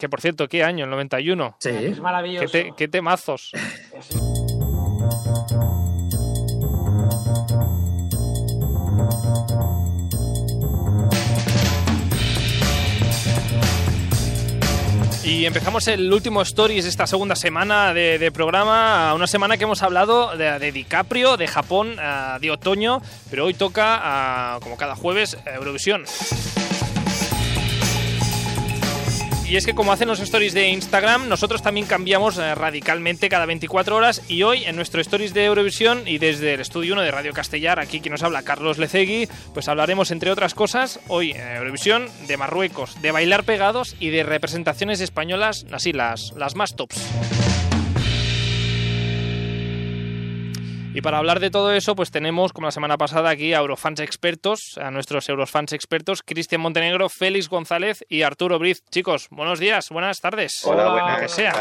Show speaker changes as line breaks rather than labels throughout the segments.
Que por cierto, ¿qué año? ¿El 91?
Sí.
Es maravilloso.
¿Qué, te- qué temazos? Y empezamos el último Stories de esta segunda semana de, de programa, una semana que hemos hablado de, de DiCaprio, de Japón, de otoño, pero hoy toca, como cada jueves, Eurovisión. Y es que como hacen los stories de Instagram, nosotros también cambiamos eh, radicalmente cada 24 horas y hoy en nuestro stories de Eurovisión y desde el estudio 1 de Radio Castellar, aquí quien nos habla Carlos Lecegui, pues hablaremos entre otras cosas hoy en Eurovisión de Marruecos, de bailar pegados y de representaciones españolas, así las, las más tops. Y para hablar de todo eso, pues tenemos, como la semana pasada, aquí a Eurofans expertos, a nuestros Eurofans expertos, Cristian Montenegro, Félix González y Arturo Briz. Chicos, buenos días, buenas tardes.
Hola,
Hola,
buenas.
que sea.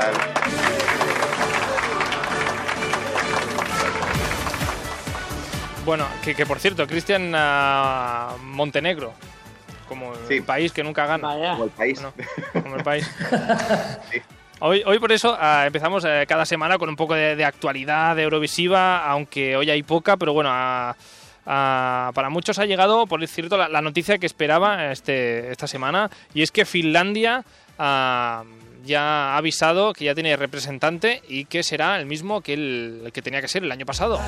Bueno, que, que por cierto, Cristian ah, Montenegro, como el país que nunca gana.
Vaya.
Como el país.
Bueno, como el país.
Sí.
Hoy, hoy por eso ah, empezamos eh, cada semana con un poco de, actualidad de Eurovisiva, aunque hoy hay poca, pero bueno, para muchos ha llegado, por cierto, la, noticia que esperaba este, esta semana, y es que Finlandia ah, ya ha avisado que ya tiene representante y que será el mismo que el que tenía que ser el año pasado.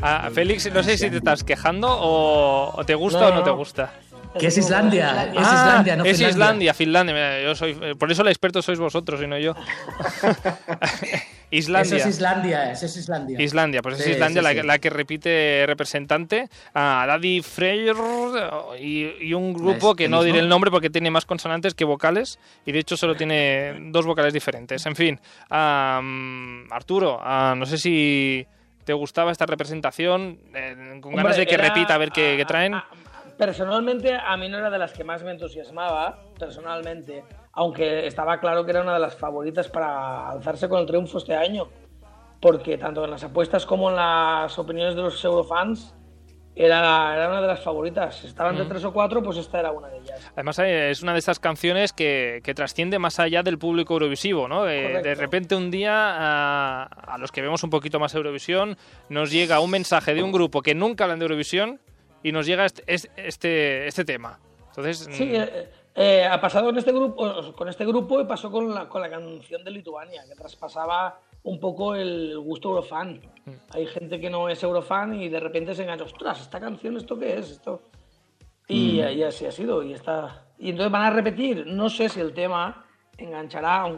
Ah, Félix, no sé si te estás quejando o, o te gusta
No,
o no te gusta.
¿Qué es Islandia? Es
Ah,
Islandia, no
es
Finlandia.
Islandia, Finlandia. Mira, yo soy, por eso el experto sois vosotros y no yo. Islandia.
Eso es Islandia, eso es Islandia.
Islandia, pues es
Sí,
Islandia
sí,
la,
sí.
que- la que repite representante a Daddy Freyr y, y un grupo
¿Es
que no diré
mismo?
el nombre porque tiene más consonantes que vocales y de hecho solo tiene dos vocales diferentes. En fin, am, Arturo, ah, no sé si te gustaba esta representación, eh, con ganas
Hombre,
de que
era-
repita a ver qué, qué traen.
a- a- Personalmente, a mí no era de las que más me entusiasmaba, personalmente, aunque estaba claro que era una de las favoritas para alzarse con el triunfo este año, porque tanto en las apuestas como en las opiniones de los eurofans era, era una de las favoritas. Si Estaban de tres o cuatro, pues esta era una de ellas.
Además, eh, es una de estas canciones que, que trasciende más allá del público eurovisivo, ¿no? De,
Correcto.
de repente un día, a, a los que vemos un poquito más Eurovisión, nos llega un mensaje de un grupo que nunca hablan de Eurovisión y nos llega este, es- este, este tema. Entonces,
Sí,
mm,
eh, eh, ha pasado con este grupo, con este grupo y pasó con la, con la canción de Lituania, que traspasaba un poco el gusto eurofan.
Mm.
Hay gente que no es eurofan y de repente se engancha, ostras, esta canción, ¿esto qué es? Esto... Y,
Mm.
y así ha sido. Y, está... y entonces van a repetir. No sé si el tema enganchará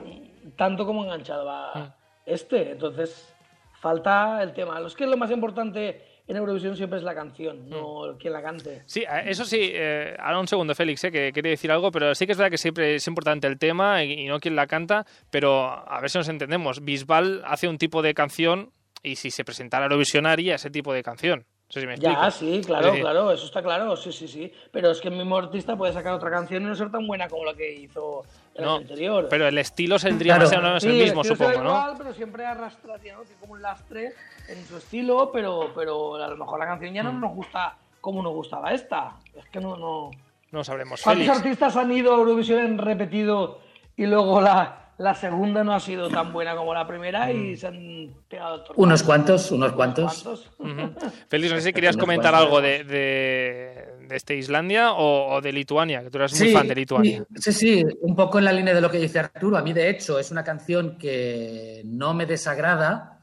tanto como enganchaba
Mm.
este. Entonces, falta el tema. Lo es que lo más importante en Eurovisión siempre es la canción, no el quien la cante.
Sí, eh, eso sí, eh, ahora un segundo, Félix, eh, que quería decir algo, pero sí que es verdad que siempre es importante el tema y, y no quien la canta, pero a ver si nos entendemos. Bisbal hace un tipo de canción y si se presentara Eurovisión haría ese tipo de canción. No sé si me explico.
Ya, sí, claro,
Es decir,
claro, eso está claro, sí, sí, sí. Pero es que el mismo artista puede sacar otra canción y no ser tan buena como la que hizo el
No,
anterior.
pero el estilo saldría
Claro.
más o menos
Sí,
el mismo,
será
supongo, ¿no?
igual, pero siempre arrastraría, ¿no? Que como un lastre en su estilo, pero, pero a lo mejor la canción ya
Mm.
no nos gusta como nos gustaba esta. Es que no, no.
No sabremos.
¿Cuántos
Félix.
artistas han ido a Eurovisión han repetido y luego la, la segunda no ha sido tan buena como la primera
Mm.
y se han pegado
Unos cuantos, unos cuantos.
¿Cuántos?
Ujú. Félix, no sé si querías
Unos
comentar
cuantos.
algo de, de, de este Islandia o, o de Lituania, que tú eras muy
Sí,
fan de Lituania.
Sí, sí, un poco en la línea de lo que dice Arturo. A mí, de hecho, es una canción que no me desagrada,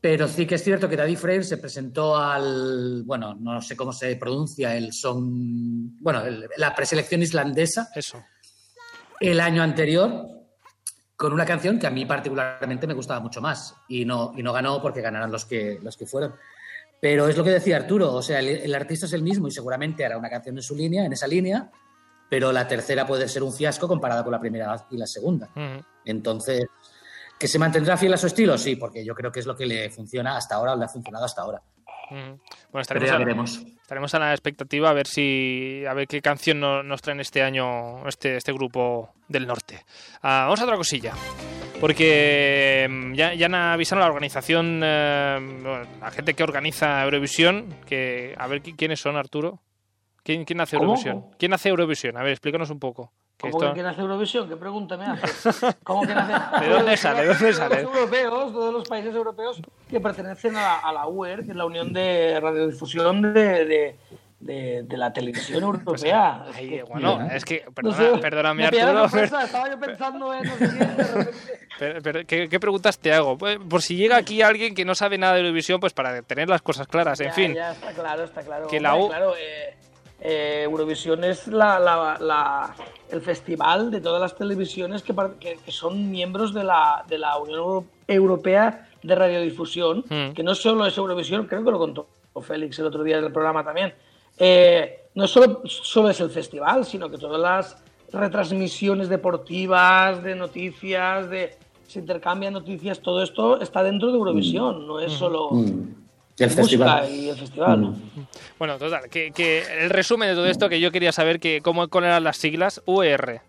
pero sí que es cierto que Daddy Freyr se presentó al, bueno, no sé cómo se pronuncia, el son, bueno, el- la preselección islandesa
Eso.
el año anterior con una canción que a mí particularmente me gustaba mucho más y no, y no ganó porque ganaron los que, los que fueron. Pero es lo que decía Arturo, o sea, el, el artista es el mismo y seguramente hará una canción en su línea, en esa línea, pero la tercera puede ser un fiasco comparada con la primera y la segunda. Entonces, ¿que se mantendrá fiel a su estilo? Sí, porque yo creo que es lo que le funciona hasta ahora o le ha funcionado hasta ahora.
Ujú. Bueno, estaremos
ya
a,
veremos.
estaremos a la expectativa a ver si a ver qué canción no- nos traen este año este, este grupo del norte. Ah, vamos a otra cosilla. porque mm, ya, ya han avisado a la organización, eh, bueno, la gente que organiza Eurovisión, que a ver qui- quiénes son, Arturo. ¿Quién, quién hace
¿Cómo?
Eurovisión? ¿Quién hace Eurovisión? A ver, explícanos un poco. Que
¿Cómo
esto-
que hace Eurovisión? ¿Qué pregunta me haces? ¿Cómo que nace?
¿De dónde sale? ¿De dónde sale?
Los europeos, todos los países europeos que pertenecen a la, a la UER, que es la Unión de Radiodifusión de, de, de- de la Televisión Europea. Es
Ay,
que-
bueno, es que,
no
perdona,
sé,
perdóname, Arturo.
sorpresa, Estaba yo pensando en no.
Pero, pero, ¿qué, qué preguntas te hago? Pues, por si llega aquí alguien que no sabe nada de Eurovisión, pues para tener las cosas claras, en
Ya,
fin.
Ya, está claro, está claro.
Que la U-
claro, eh, eh, Eurovisión es la, la- la- el festival de todas las televisiones que, par- que- que son miembros de la, de la Unión Euro- Europea de Radiodifusión,
Mm.
que no solo es Eurovisión, creo que lo contó Félix el otro día en el programa también. Eh, no solo, solo es el festival, sino que todas las retransmisiones deportivas, de noticias, de se intercambian noticias, todo esto está dentro de Eurovisión, no es solo
Mm. Y el festival.
y el festival. ¿no?
Bueno, total, que, que el resumen de todo esto que yo quería saber que cómo eran las siglas UR.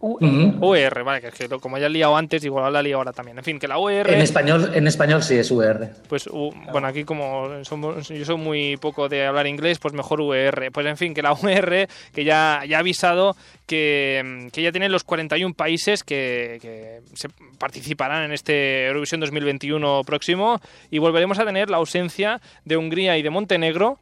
UR, vale, que es que como ya he liado antes, igual la he liado ahora también. En fin, que la UR,
En español, en español sí es UR.
pues u- bueno, aquí como somos, yo soy muy poco de hablar inglés, pues mejor UR. Pues en fin, que la UR, que ya, ya ha avisado que, que ya tienen los 41 países que, que se participarán en este Eurovisión 2021 próximo y volveremos a tener la ausencia de Hungría y de Montenegro.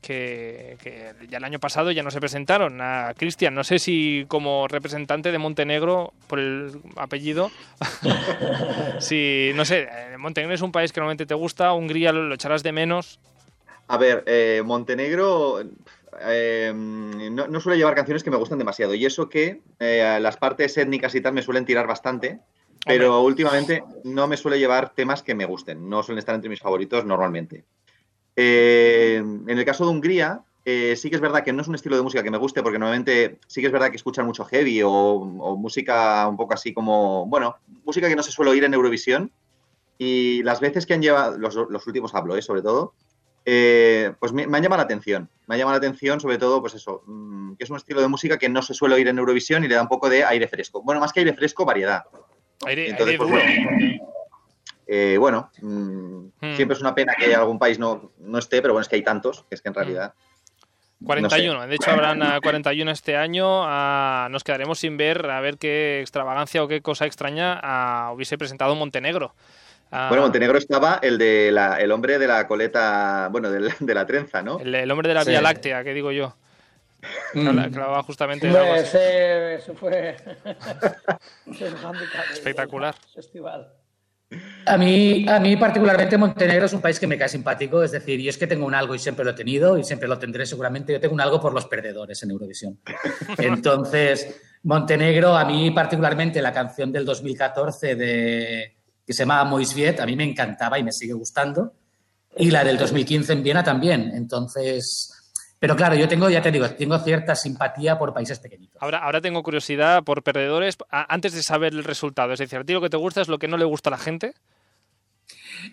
Que, que ya el año pasado ya no se presentaron. A Cristian, no sé si como representante de Montenegro, por el apellido, si, no sé, eh, Montenegro es un país que normalmente te gusta, Hungría lo, lo echarás de menos.
A ver, eh, Montenegro eh, no, no suele llevar canciones que me gustan demasiado. Y eso que eh, las partes étnicas y tal me suelen tirar bastante. Pero últimamente no me suele llevar temas que me gusten. No suelen estar entre mis favoritos normalmente. Eh, en el caso de Hungría, eh, sí que es verdad que no es un estilo de música que me guste, porque normalmente sí que es verdad que escuchan mucho heavy o, o música un poco así como, bueno, música que no se suele oír en Eurovisión. Y las veces que han llevado, los, los últimos hablo, ¿eh? sobre todo, eh, pues me, me han llamado la atención. Me ha llamado la atención, sobre todo, pues eso, mm, que es un estilo de música que no se suele oír en Eurovisión y le da un poco de aire fresco. Bueno, más que aire fresco, variedad.
Aire,
Entonces,
aire
pues,
duro.
bueno, Eh, bueno, mm,
Hmm.
siempre es una pena que algún país no, no esté, pero bueno, es que hay tantos, que es que en realidad...
41, de hecho habrán ah, 41 este año. ah, nos quedaremos sin ver a ver qué extravagancia o qué cosa extraña ah, hubiese presentado Montenegro. Ah,
Bueno, Montenegro estaba el de la, el hombre de la coleta, bueno, del- de, la trenza, ¿no?
el, el hombre de la
Sí.
Vía Láctea, que digo yo.
Mm.
hablaba justamente de
ese, ese fue
Espectacular.
festival.
A mí, a mí particularmente Montenegro es un país que me cae simpático, es decir, y es que tengo un algo y siempre lo he tenido y siempre lo tendré seguramente. Yo tengo un algo por los perdedores en Eurovisión. Entonces, Montenegro, a mí particularmente la canción del 2014 de, que se llama Moisviet, a mí me encantaba y me sigue gustando. Y la del 2015 en Viena también. Entonces, pero claro, yo tengo, ya te digo, tengo cierta simpatía por países pequeñitos.
Ahora, ahora tengo curiosidad por perdedores a- antes de saber el resultado. Es decir, a ti lo que te gusta es lo que no le gusta a la gente.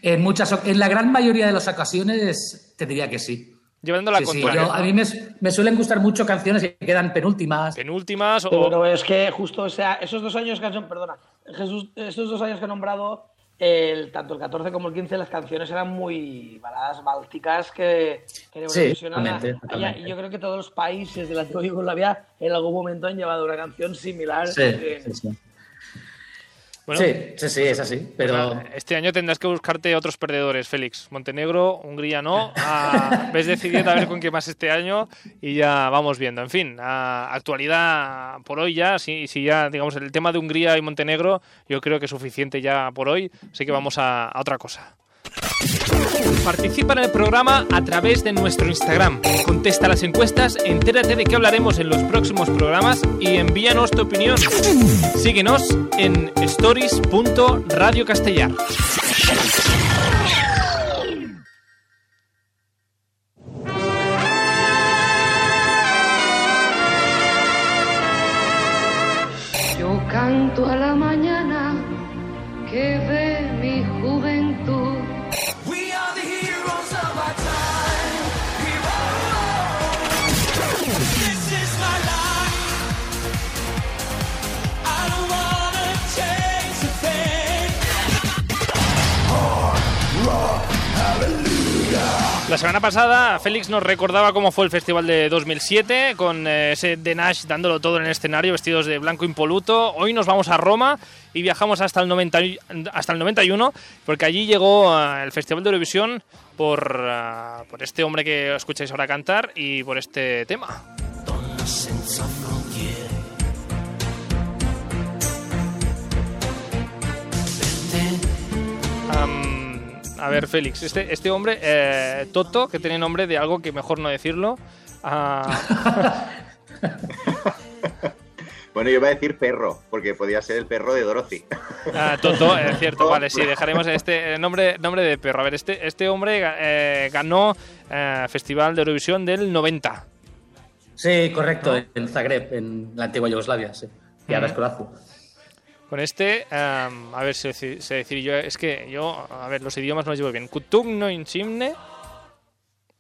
En, muchas, en la gran mayoría de las ocasiones te diría que sí.
Llevando la
Sí, sí,
contraria.
yo- a mí me, me suelen gustar mucho canciones que quedan penúltimas.
Penúltimas o.
Pero es que justo o sea, esos dos años que han perdona, Jesús, esos dos años que he nombrado, el, tanto el 14 como el 15, las canciones eran muy baladas bálticas que, que
Sí, totalmente,
yo creo que todos los países de la antigua Yugoslavia en algún momento han llevado una canción similar.
Sí,
eh,
sí, sí.
Bueno,
sí, sí, sí, es así. Pero
Este año tendrás que buscarte otros perdedores, Félix. Montenegro, Hungría no. Ah, ves decidiendo a ver con qué más este año y ya vamos viendo. En fin, ah, actualidad por hoy ya. Si, si ya, digamos, el tema de Hungría y Montenegro, yo creo que es suficiente ya por hoy. Así que vamos a, a otra cosa. Participa en el programa a través de nuestro Instagram. Contesta las encuestas, entérate de qué hablaremos en los próximos programas y envíanos tu opinión. Síguenos en stories.radiocastellar.
Yo canto a la mañana
La semana pasada Félix nos recordaba cómo fue el festival de 2007 con eh, ese The Nash dándolo todo en el escenario vestidos de blanco impoluto. Hoy nos vamos a Roma y viajamos hasta el, 90 y- hasta el 91 porque allí llegó eh, el Festival de Eurovisión por, eh, por este hombre que escucháis ahora cantar y por este tema. A ver, Félix, este, este hombre, eh, Toto, que tiene nombre de algo que mejor no decirlo. ah,
Bueno, yo iba a decir perro, porque podía ser el perro de Dorothy.
ah, Toto, es cierto, vale, sí, dejaremos este eh, nombre, nombre de perro. A ver, este, este hombre eh, ganó eh, Festival de Eurovisión del 90.
Sí, correcto, en Zagreb, en la antigua Yugoslavia, sí. Y ahora es Croacia.
Con este, am, a ver sé decir yo, es que yo, a ver, los idiomas no los llevo bien. Kutugno Inchimne.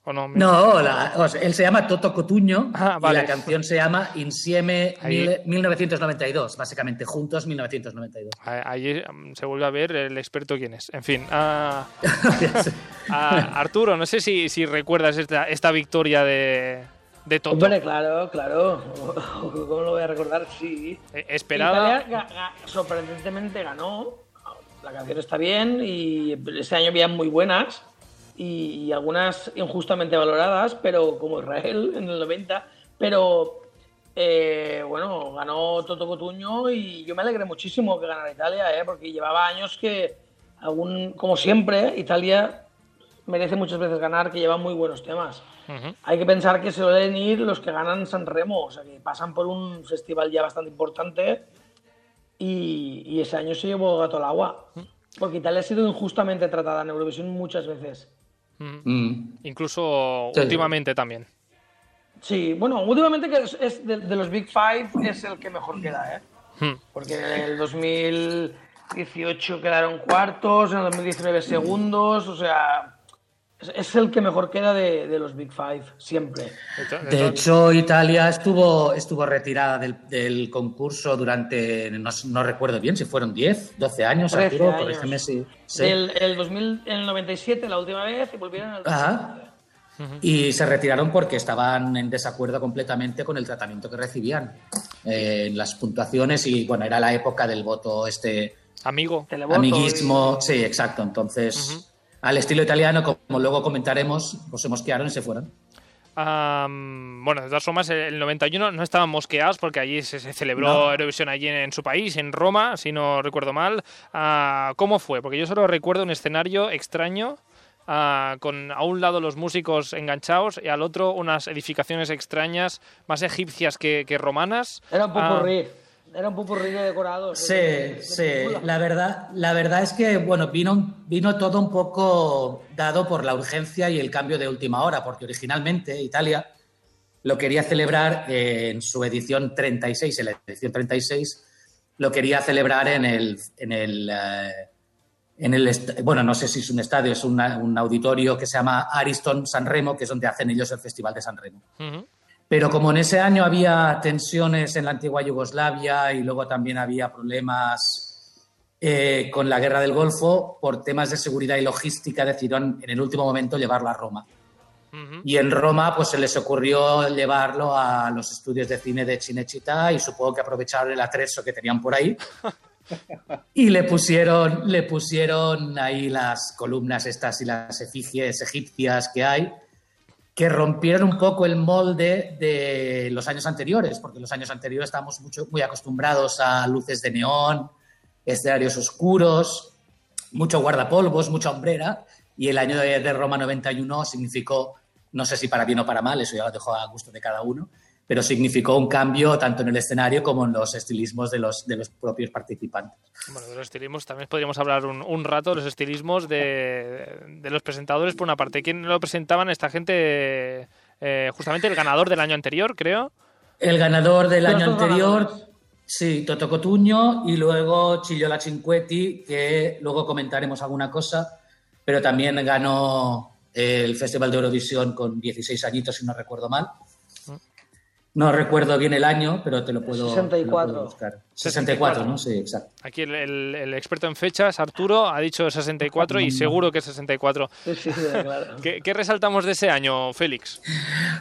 ¿O no?
No, la- o sea, él se llama Toto Cotuño
Ah, vale.
y la canción se llama Insieme
Ahí.
mil- 1992, básicamente, juntos 1992.
A- Allí am, se vuelve a ver el experto quién es. En fin, ah, ah, Arturo, no sé si, si recuerdas esta, esta victoria de, de Toto.
Hombre, claro, claro. ¿Cómo lo voy a recordar? Sí.
Eh, Esperada.
Italia ga- ga- sorprendentemente ganó. La canción está bien y ese año había muy buenas y, y algunas injustamente valoradas, pero como Israel en el 90. Pero eh, bueno, ganó Toto Cotuño y yo me alegré muchísimo que ganara Italia, ¿eh? porque llevaba años que, algún, como siempre, Italia merece muchas veces ganar, que lleva muy buenos temas.
Ujú.
Hay que pensar que suelen ir los que ganan San Remo, o sea, que pasan por un festival ya bastante importante y, y ese año se llevó gato al agua. Porque Italia ha sido injustamente tratada en Eurovisión muchas veces.
Ujú.
Mm.
Incluso
Sí.
últimamente también.
Sí, bueno, últimamente que es, es de, de los Big Five es el que mejor queda, ¿eh?
Hmm.
Porque en el 2018 quedaron cuartos, en el 2019 segundos, o sea, es, el que mejor queda de, de los Big Five, siempre.
De
hecho, Italia estuvo, estuvo retirada del, del concurso durante, no, no recuerdo bien, si fueron 10, 12 años,
13
Arturo,
años.
corrígeme si... sí.
Del el 2000, en el 97 la última vez y volvieron el
Ajá. Y se retiraron porque estaban en desacuerdo completamente con el tratamiento que recibían eh, en las puntuaciones y bueno, era la época del voto este
Amigo.
Televoto
amiguismo,
y-
sí, exacto. Entonces, al estilo italiano, como luego comentaremos, pues se mosquearon y se fueron.
Bueno, de todas formas, el 91 no estaban mosqueados porque allí se, se celebró
No.
Eurovisión allí en, en su país, en Roma, si no recuerdo mal. Ah, ¿Cómo fue? Porque yo solo recuerdo un escenario extraño ah, con a un lado los músicos enganchados y al otro unas edificaciones extrañas, más egipcias que, que romanas.
Era un
Ah,
pupurrí. Era un pupurrí de decorados.
Sí,
de- de
sí. La verdad, la verdad es que bueno, vino, vino todo un poco dado por la urgencia y el cambio de última hora, porque originalmente Italia lo quería celebrar en su edición 36, en la edición 36, lo quería celebrar en el, en el, eh, en el bueno, no sé si es un estadio, es una- un auditorio que se llama Ariston San Remo, que es donde hacen ellos el Festival de San Remo. Pero como en ese año había tensiones en la antigua Yugoslavia y luego también había problemas eh, con la guerra del Golfo, por temas de seguridad y logística decidieron en el último momento llevarlo a Roma. Y en Roma pues se les ocurrió llevarlo a los estudios de cine de Cinecittà y supongo que aprovecharon el atrezo que tenían por ahí. Y le pusieron, le pusieron ahí las columnas estas y las efigies egipcias que hay, que rompieron un poco el molde de los años anteriores, porque los años anteriores estábamos mucho, muy acostumbrados a luces de neón, escenarios oscuros, mucho guardapolvos, mucha hombrera, y el año de, de Roma 91 significó, no sé si para bien o para mal, eso ya lo dejo a gusto de cada uno, pero significó un cambio tanto en el escenario como en los estilismos de los, de los propios participantes.
Bueno, de los estilismos también podríamos hablar un, un rato de los estilismos de, de los presentadores, por una parte. ¿Quién lo presentaban? Esta gente, eh, justamente el ganador del año anterior, creo.
El ganador del año anterior,
ganadores.
sí, Toto Cotuño, y luego Chillola Cinquetti, que luego comentaremos alguna cosa, pero también ganó el Festival de Eurovisión con 16 añitos, si no recuerdo mal. No recuerdo bien el año, pero te lo puedo, te lo
64.
puedo buscar. 64, ¿no? Sí, exacto.
Aquí el, el- el experto en fechas, Arturo, ha dicho 64 y seguro que es 64.
Sí, sí, sí, claro.
¿Qué, qué resaltamos de ese año, Félix?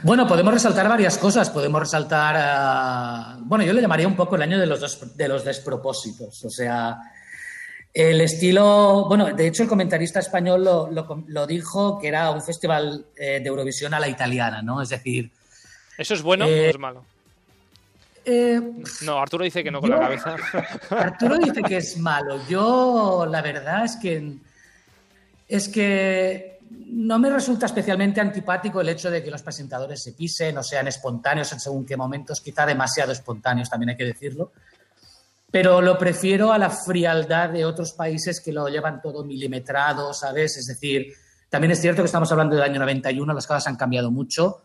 Bueno, podemos resaltar varias cosas. Podemos resaltar, ah, bueno, yo le llamaría un poco el año de los, dos- de los despropósitos. O sea, el estilo, bueno, de hecho el comentarista español lo, lo- lo dijo que era un festival eh, de Eurovisión a la italiana, ¿no? Es decir,
¿Eso es bueno
Eh,
o es malo?
eh,
No, Arturo dice que no con
yo-
la cabeza.
Arturo dice que es malo. Yo, la verdad es que es que no me resulta especialmente antipático el hecho de que los presentadores se pisen o sean espontáneos en según qué momentos, quizá demasiado espontáneos, también hay que decirlo. Pero lo prefiero a la frialdad de otros países que lo llevan todo milimetrado, ¿sabes? Es decir, también es cierto que estamos hablando del año 91, las cosas han cambiado mucho.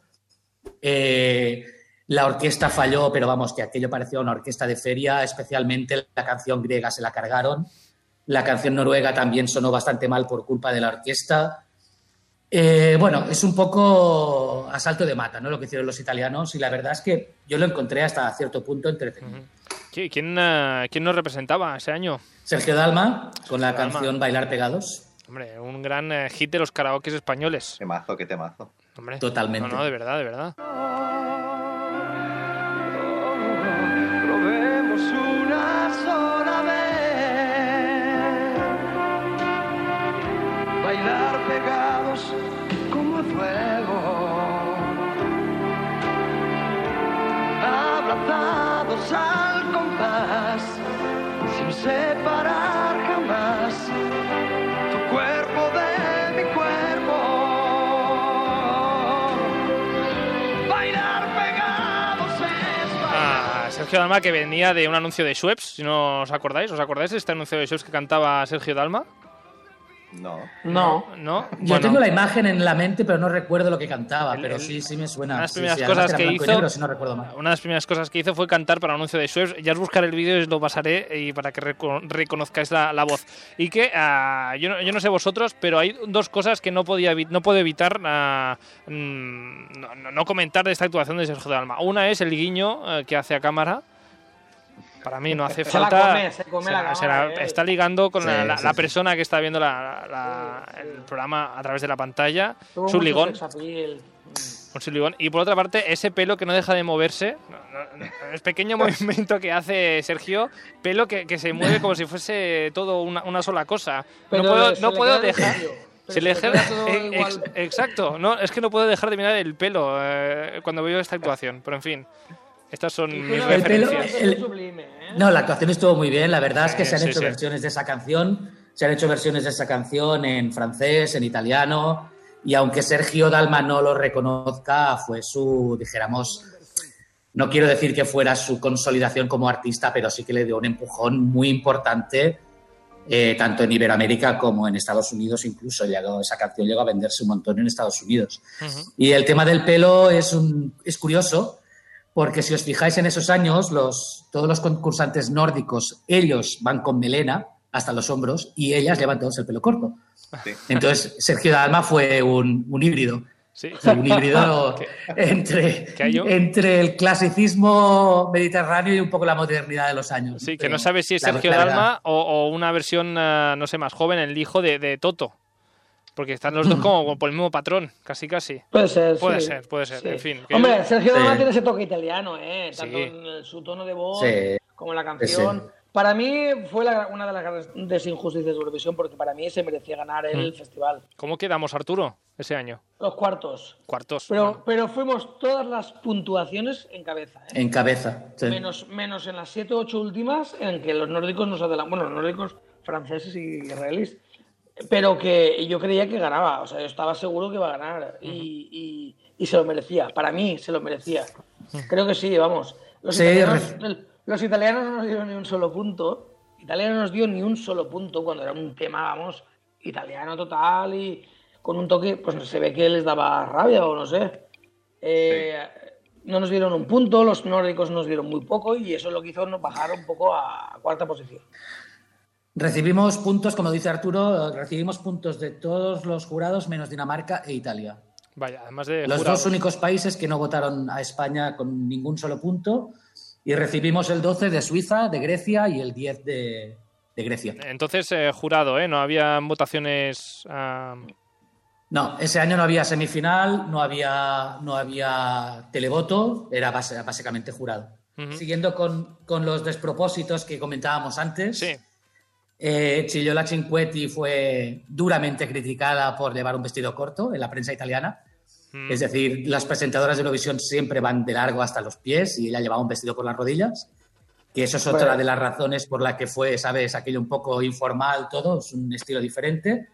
Eh, la orquesta falló, pero vamos, que aquello parecía una orquesta de feria, especialmente la canción griega se la cargaron. La canción noruega también sonó bastante mal por culpa de la orquesta. Eh, bueno, es un poco asalto de mata, ¿no? Lo que hicieron los italianos, y la verdad es que yo lo encontré hasta cierto punto entretenido.
¿Qui- ¿Quién, eh, quién nos representaba ese año?
Sergio Dalma, con la
Dalma.
canción Bailar Pegados.
Hombre, un gran hit de los karaokes españoles.
Temazo, qué temazo.
Hombre,
Totalmente.
No, no, de verdad, de verdad. Sergio Dalma que venía de un anuncio de Schweppes, si no os acordáis. ¿Os acordáis de este anuncio de Schweppes que cantaba Sergio Dalma?
No.
No.
¿No?
Yo
Bueno,
tengo la imagen en la mente, pero no recuerdo lo que cantaba,
El-
pero
el-
sí, sí me suena.
una de las primeras
sí,
cosas que hizo-
negro, si no recuerdo mal.
Una de las primeras cosas que hizo fue cantar para un anuncio de Schweppes. Ya os buscaré el vídeo y os lo pasaré y para que reco- reconozcáis la, la voz. Y que ah, yo, no, yo no sé vosotros, pero hay dos cosas que no podía no puedo evitar ah, mm, no, no- no comentar de esta actuación de Sergio Dalma. Una es el guiño eh, que hace a cámara. Para mí no hace
Se la
falta.
come, se come la
se
cámara, eh.
está ligando con
Sí,
la, la-
sí,
la
sí.
persona que está viendo la- la- el programa a través de la pantalla.
Tuvo
un
mucho
ligón.
appeal.
Un siligón. Y por otra parte, ese pelo que no deja de moverse, no, no, no, el pequeño movimiento que hace Sergio, pelo que, que se mueve como si fuese todo una, una sola cosa.
Pero
no puedo,
se
no
le
puedo
queda en
dejar. Se le ex- exacto, no, es que no puedo dejar de mirar el pelo eh, cuando veo esta actuación. Pero en fin, estas son mis
El pelo- el-
sublime, ¿eh?
No, la actuación estuvo muy bien. La verdad es que
Sí,
se han
sí,
hecho
sí.
versiones de esa canción. Se han hecho versiones de esa canción en francés, en italiano. Y aunque Sergio Dalma no lo reconozca, fue su, dijéramos, no quiero decir que fuera su consolidación como artista, pero sí que le dio un empujón muy importante, eh, tanto en Iberoamérica como en Estados Unidos. Incluso llegó, esa canción llegó a venderse un montón en Estados Unidos. Y el tema del pelo es, un, es curioso, porque si os fijáis en esos años, los, todos los concursantes nórdicos, ellos van con melena hasta los hombros y ellas llevan todos el pelo corto.
Sí.
Entonces, Sergio Dalma fue un, un híbrido.
Sí.
Un híbrido entre, el clasicismo mediterráneo y un poco la modernidad de los años.
Sí, que
Pero
no sabes si es Sergio Dalma o, o una versión, eh, no sé, más joven, el hijo de, de Toto. Porque están los dos como por el mismo patrón, casi casi.
Puede ser,
Puede
sí.
ser, puede ser, en fin, que
Hombre, Sergio
Sí.
Dalma tiene ese toque italiano, ¿eh? Tanto
Sí.
en su tono de voz
Sí.
como en la canción.
Sí.
Para mí fue la- una de las grandes injusticias de Eurovisión porque para mí se merecía ganar el
Mm.
festival.
¿Cómo quedamos, Arturo, ese año?
Los cuartos.
Cuartos.
Pero,
Bueno.
pero fuimos todas las puntuaciones en cabeza, ¿eh?
En cabeza. sí.
Menos, menos en las 7 o 8 últimas en que los nórdicos nos adelantan. Bueno, los nórdicos franceses y israelíes. Pero que yo creía que ganaba. O sea, yo estaba seguro que iba a ganar. y, y- y se lo merecía. Para mí se lo merecía. Creo que sí, vamos. Los,
Sí,
italianos, el- los italianos no nos dieron ni un solo punto. Italia no nos dio ni un solo punto cuando era un tema, vamos, italiano total y con un toque, pues se ve que les daba rabia o no sé. Eh, No nos dieron un punto, los nórdicos nos dieron muy poco y eso es lo que hizo nos bajar un poco a cuarta posición.
Recibimos puntos, como dice Arturo, recibimos puntos de todos los jurados menos Dinamarca e Italia.
Vaya, además de
Los
jurados.
dos únicos países que no votaron a España con ningún solo punto. Y recibimos el 12 de Suiza, de Grecia y el 10 de, de Grecia.
Entonces, eh, jurado, ¿eh? No había votaciones... ah,
No, ese año no había semifinal, no había, no había televoto, era base- básicamente jurado. Siguiendo con, con los despropósitos que comentábamos antes,
Sí,
eh, Chiliola Cinquetti fue duramente criticada por llevar un vestido corto en la prensa italiana.
Mm.
Es decir, las presentadoras de Eurovisión siempre van de largo hasta los pies y ella llevaba un vestido por las rodillas. Que eso es otra
Bueno.
de las razones por la que fue, ¿sabes? Aquello un poco informal, todo, es un estilo diferente.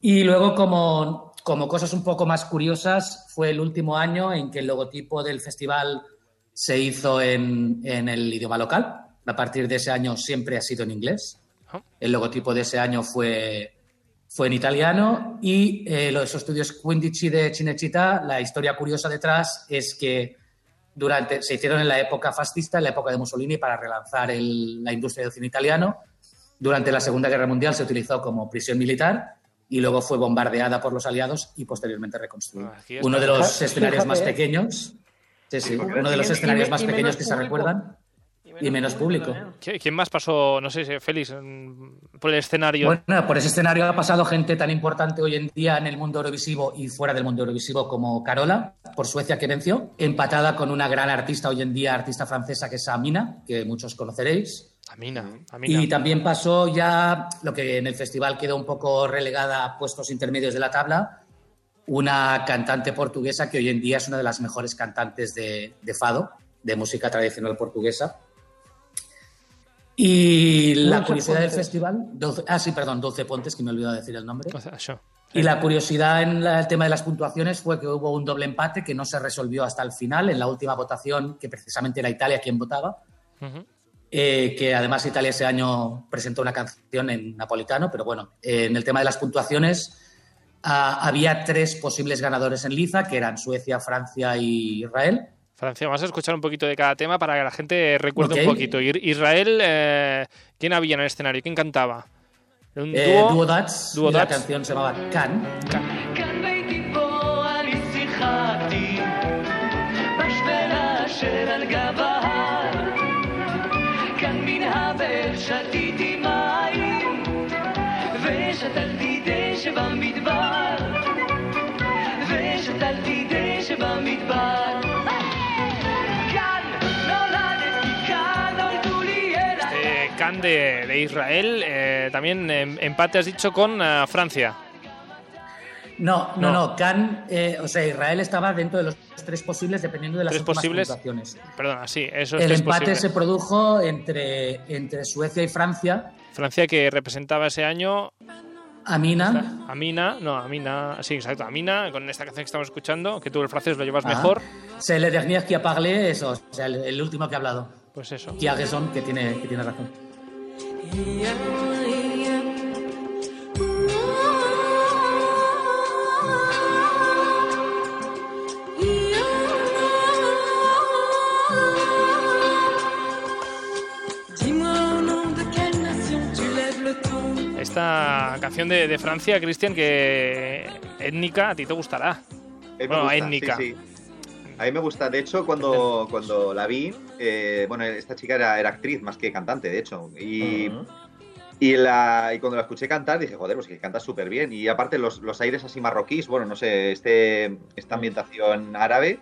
Y luego, como, como cosas un poco más curiosas, fue el último año en que el logotipo del festival se hizo en, en el idioma local. A partir de ese año siempre ha sido en inglés.
Ah.
El logotipo de ese año fue, fue en italiano y eh, los estudios Quindici de Cinecittà, la historia curiosa detrás es que durante, se hicieron en la época fascista, en la época de Mussolini, para relanzar el- la industria del cine italiano. Durante la Segunda Guerra Mundial se utilizó como prisión militar y luego fue bombardeada por los aliados y posteriormente reconstruida.
Está.
Uno de los escenarios más pequeños, sí, sí, uno de los escenarios más pequeños que se
público.
Y menos público.
también.
¿Qui- ¿Quién más pasó, no sé, si Félix, por el escenario?
Bueno, por ese escenario ha pasado gente tan importante hoy en día en el mundo eurovisivo y fuera del mundo eurovisivo como Carola, por Suecia que venció, empatada con una gran artista hoy en día, artista francesa que es Amina, que muchos conoceréis.
Amina, Amina.
Y también pasó ya lo que en el festival quedó un poco relegada a puestos intermedios de la tabla, una cantante portuguesa que hoy en día es una de las mejores cantantes de, de fado, de música tradicional portuguesa. Y la curiosidad del festival, ah sí, perdón, Dulce Pontes, que me he olvidado de decir el nombre. Y la curiosidad en la- el tema de las puntuaciones fue que hubo un doble empate que no se resolvió hasta el final, en la última votación, que precisamente era Italia quien votaba, eh, que además Italia ese año presentó una canción en napolitano, pero bueno, eh, en el tema de las puntuaciones ah, había tres posibles ganadores en liza, que eran Suecia, Francia y Israel.
Francia, vamos a escuchar un poquito de cada tema para que la gente recuerde
Ok.
un poquito. Ir- Israel, eh, ¿quién había en el escenario? ¿Quién cantaba? Un
Eh,
dúo.
Duo Dats,
Duo
y la
Dats.
canción se llamaba Can.
כאן ביתי פה אני שיחקתי
De, Israel. eh, también em, empate, has dicho, con eh, Francia.
No,
No.
no, Can, eh, o sea, Israel estaba dentro de los tres posibles dependiendo de las
Tres posibles.
puntuaciones.
Perdona, sí, eso es
El empate
posibles.
se produjo entre, entre Suecia y Francia.
Francia que representaba ese año
Amina,
Amina, no, Amina, sí, exacto, Amina, con esta canción que estamos escuchando, que tú el francés lo llevas
Ah.
mejor,
c'est le dernier qui a parlé, eso, o sea, el, el último que ha hablado.
pues eso.
Qui a raison, que tiene, que tiene razón.
Esta canción de, de Francia, Cristian, que étnica, a ti te gustará.
Me
Bueno,
gusta,
étnica.
sí, sí. A mí me gusta. De hecho, cuando, cuando la vi, eh, bueno, esta chica era, era actriz más que cantante, de hecho. Y, y, la, y cuando la escuché cantar, dije, joder, pues que canta súper bien. Y aparte, los, los aires así marroquíes, bueno, no sé, este, esta ambientación árabe,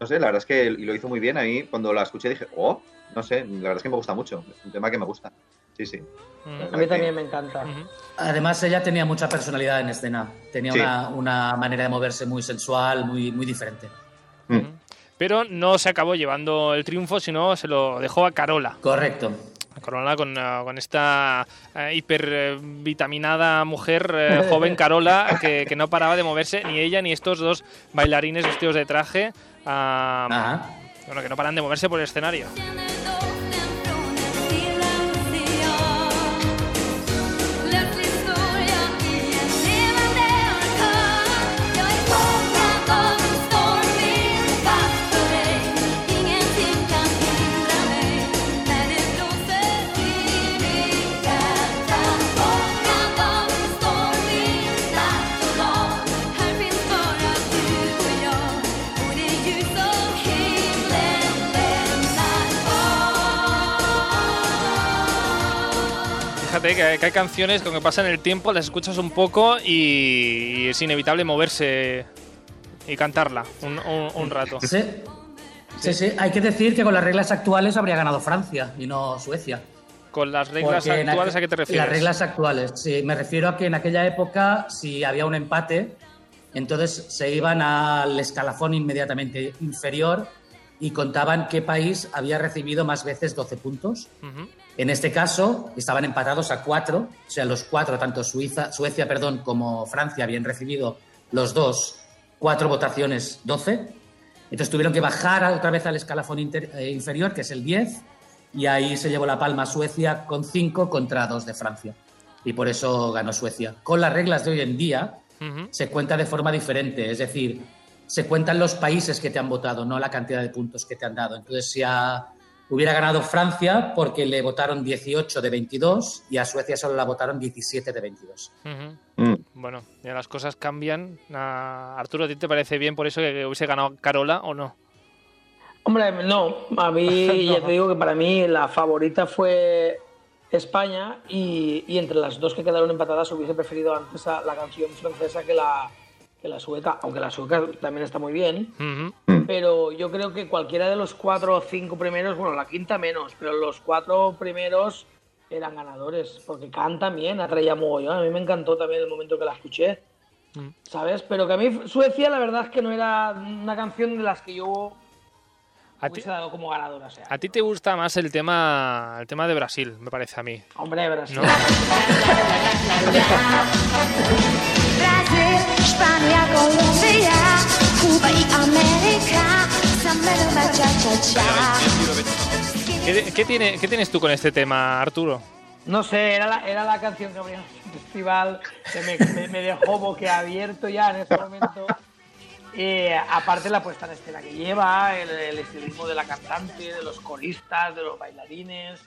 no sé, la verdad es que y lo hizo muy bien. A mí, cuando la escuché, dije, oh, no sé, la verdad es que me gusta mucho. Es un tema que me gusta. Sí, sí.
Mm.
A mí también me encanta.
Además, ella tenía mucha personalidad en escena. Tenía
Sí.
una, una manera de moverse muy sensual, muy, muy diferente.
Mm.
Pero no se acabó llevando el triunfo, sino se lo dejó a Carola.
Correcto.
A Carola con, eh, con esta eh, hipervitaminada mujer eh, joven Carola que, que no paraba de moverse, ni ella ni estos dos bailarines vestidos de traje, ah,
Ajá.
bueno, que no paran de moverse por el escenario. Que hay, que hay canciones que aunque pasan el tiempo, las escuchas un poco y, y es inevitable moverse y cantarla un, un- un rato.
Sí. Sí, sí, hay que decir que con las reglas actuales habría ganado Francia y no Suecia.
Con las reglas
Porque
actuales, ¿a qué te refieres?
Las reglas actuales, sí. Me refiero a que en aquella época, si había un empate, entonces se iban al escalafón inmediatamente inferior y contaban qué país había recibido más veces 12 puntos. En este caso, estaban empatados a cuatro, o sea, los cuatro, tanto Suiza, Suecia perdón, como Francia, habían recibido los dos cuatro votaciones 12. Entonces tuvieron que bajar otra vez al escalafón inter- eh, inferior, que es el 10, y ahí se llevó la palma Suecia con 5 contra 2 de Francia. Y por eso ganó Suecia. Con las reglas de hoy en día, se cuenta de forma diferente, es decir, se cuentan los países que te han votado, no la cantidad de puntos que te han dado. Entonces, si a- hubiera ganado Francia porque le votaron 18 de 22 y a Suecia solo la votaron 17 de 22.
Ujú.
Mm.
Bueno, ya las cosas cambian. Ah, Arturo, ¿a ti te parece bien por eso que hubiese ganado Carola o no?
Hombre, no, a mí
No.
ya te digo que para mí la favorita fue España y, y entre las dos que quedaron empatadas hubiese preferido antes a la canción francesa que la, que la sueca, aunque la sueca también está muy bien,
Ujú.
pero yo creo que cualquiera de los cuatro o cinco primeros, bueno, la quinta menos, pero los cuatro primeros eran ganadores, porque cantan bien, atraía mogollón, a mí me encantó también el momento que la escuché,
Mm.
¿sabes? Pero que a mí Suecia la verdad es que no era una canción de las que yo
¿A ti,
hubiese dado como o sea.
a ti te gusta más el tema, el tema de Brasil, me parece a mí.
Hombre, Brasil.
¿no?
Brasil, España, Colombia, Cuba y América, samba rumba cha cha cha.
¿Qué, qué tiene, ¿Qué tienes tú con este tema, Arturo?
No sé, era la, era la canción que abría el festival que me, me- me dejó boquiabierto ya en ese momento. Eh, aparte la puesta en escena que lleva, el, el estilismo de la cantante, de los coristas, de los bailarines.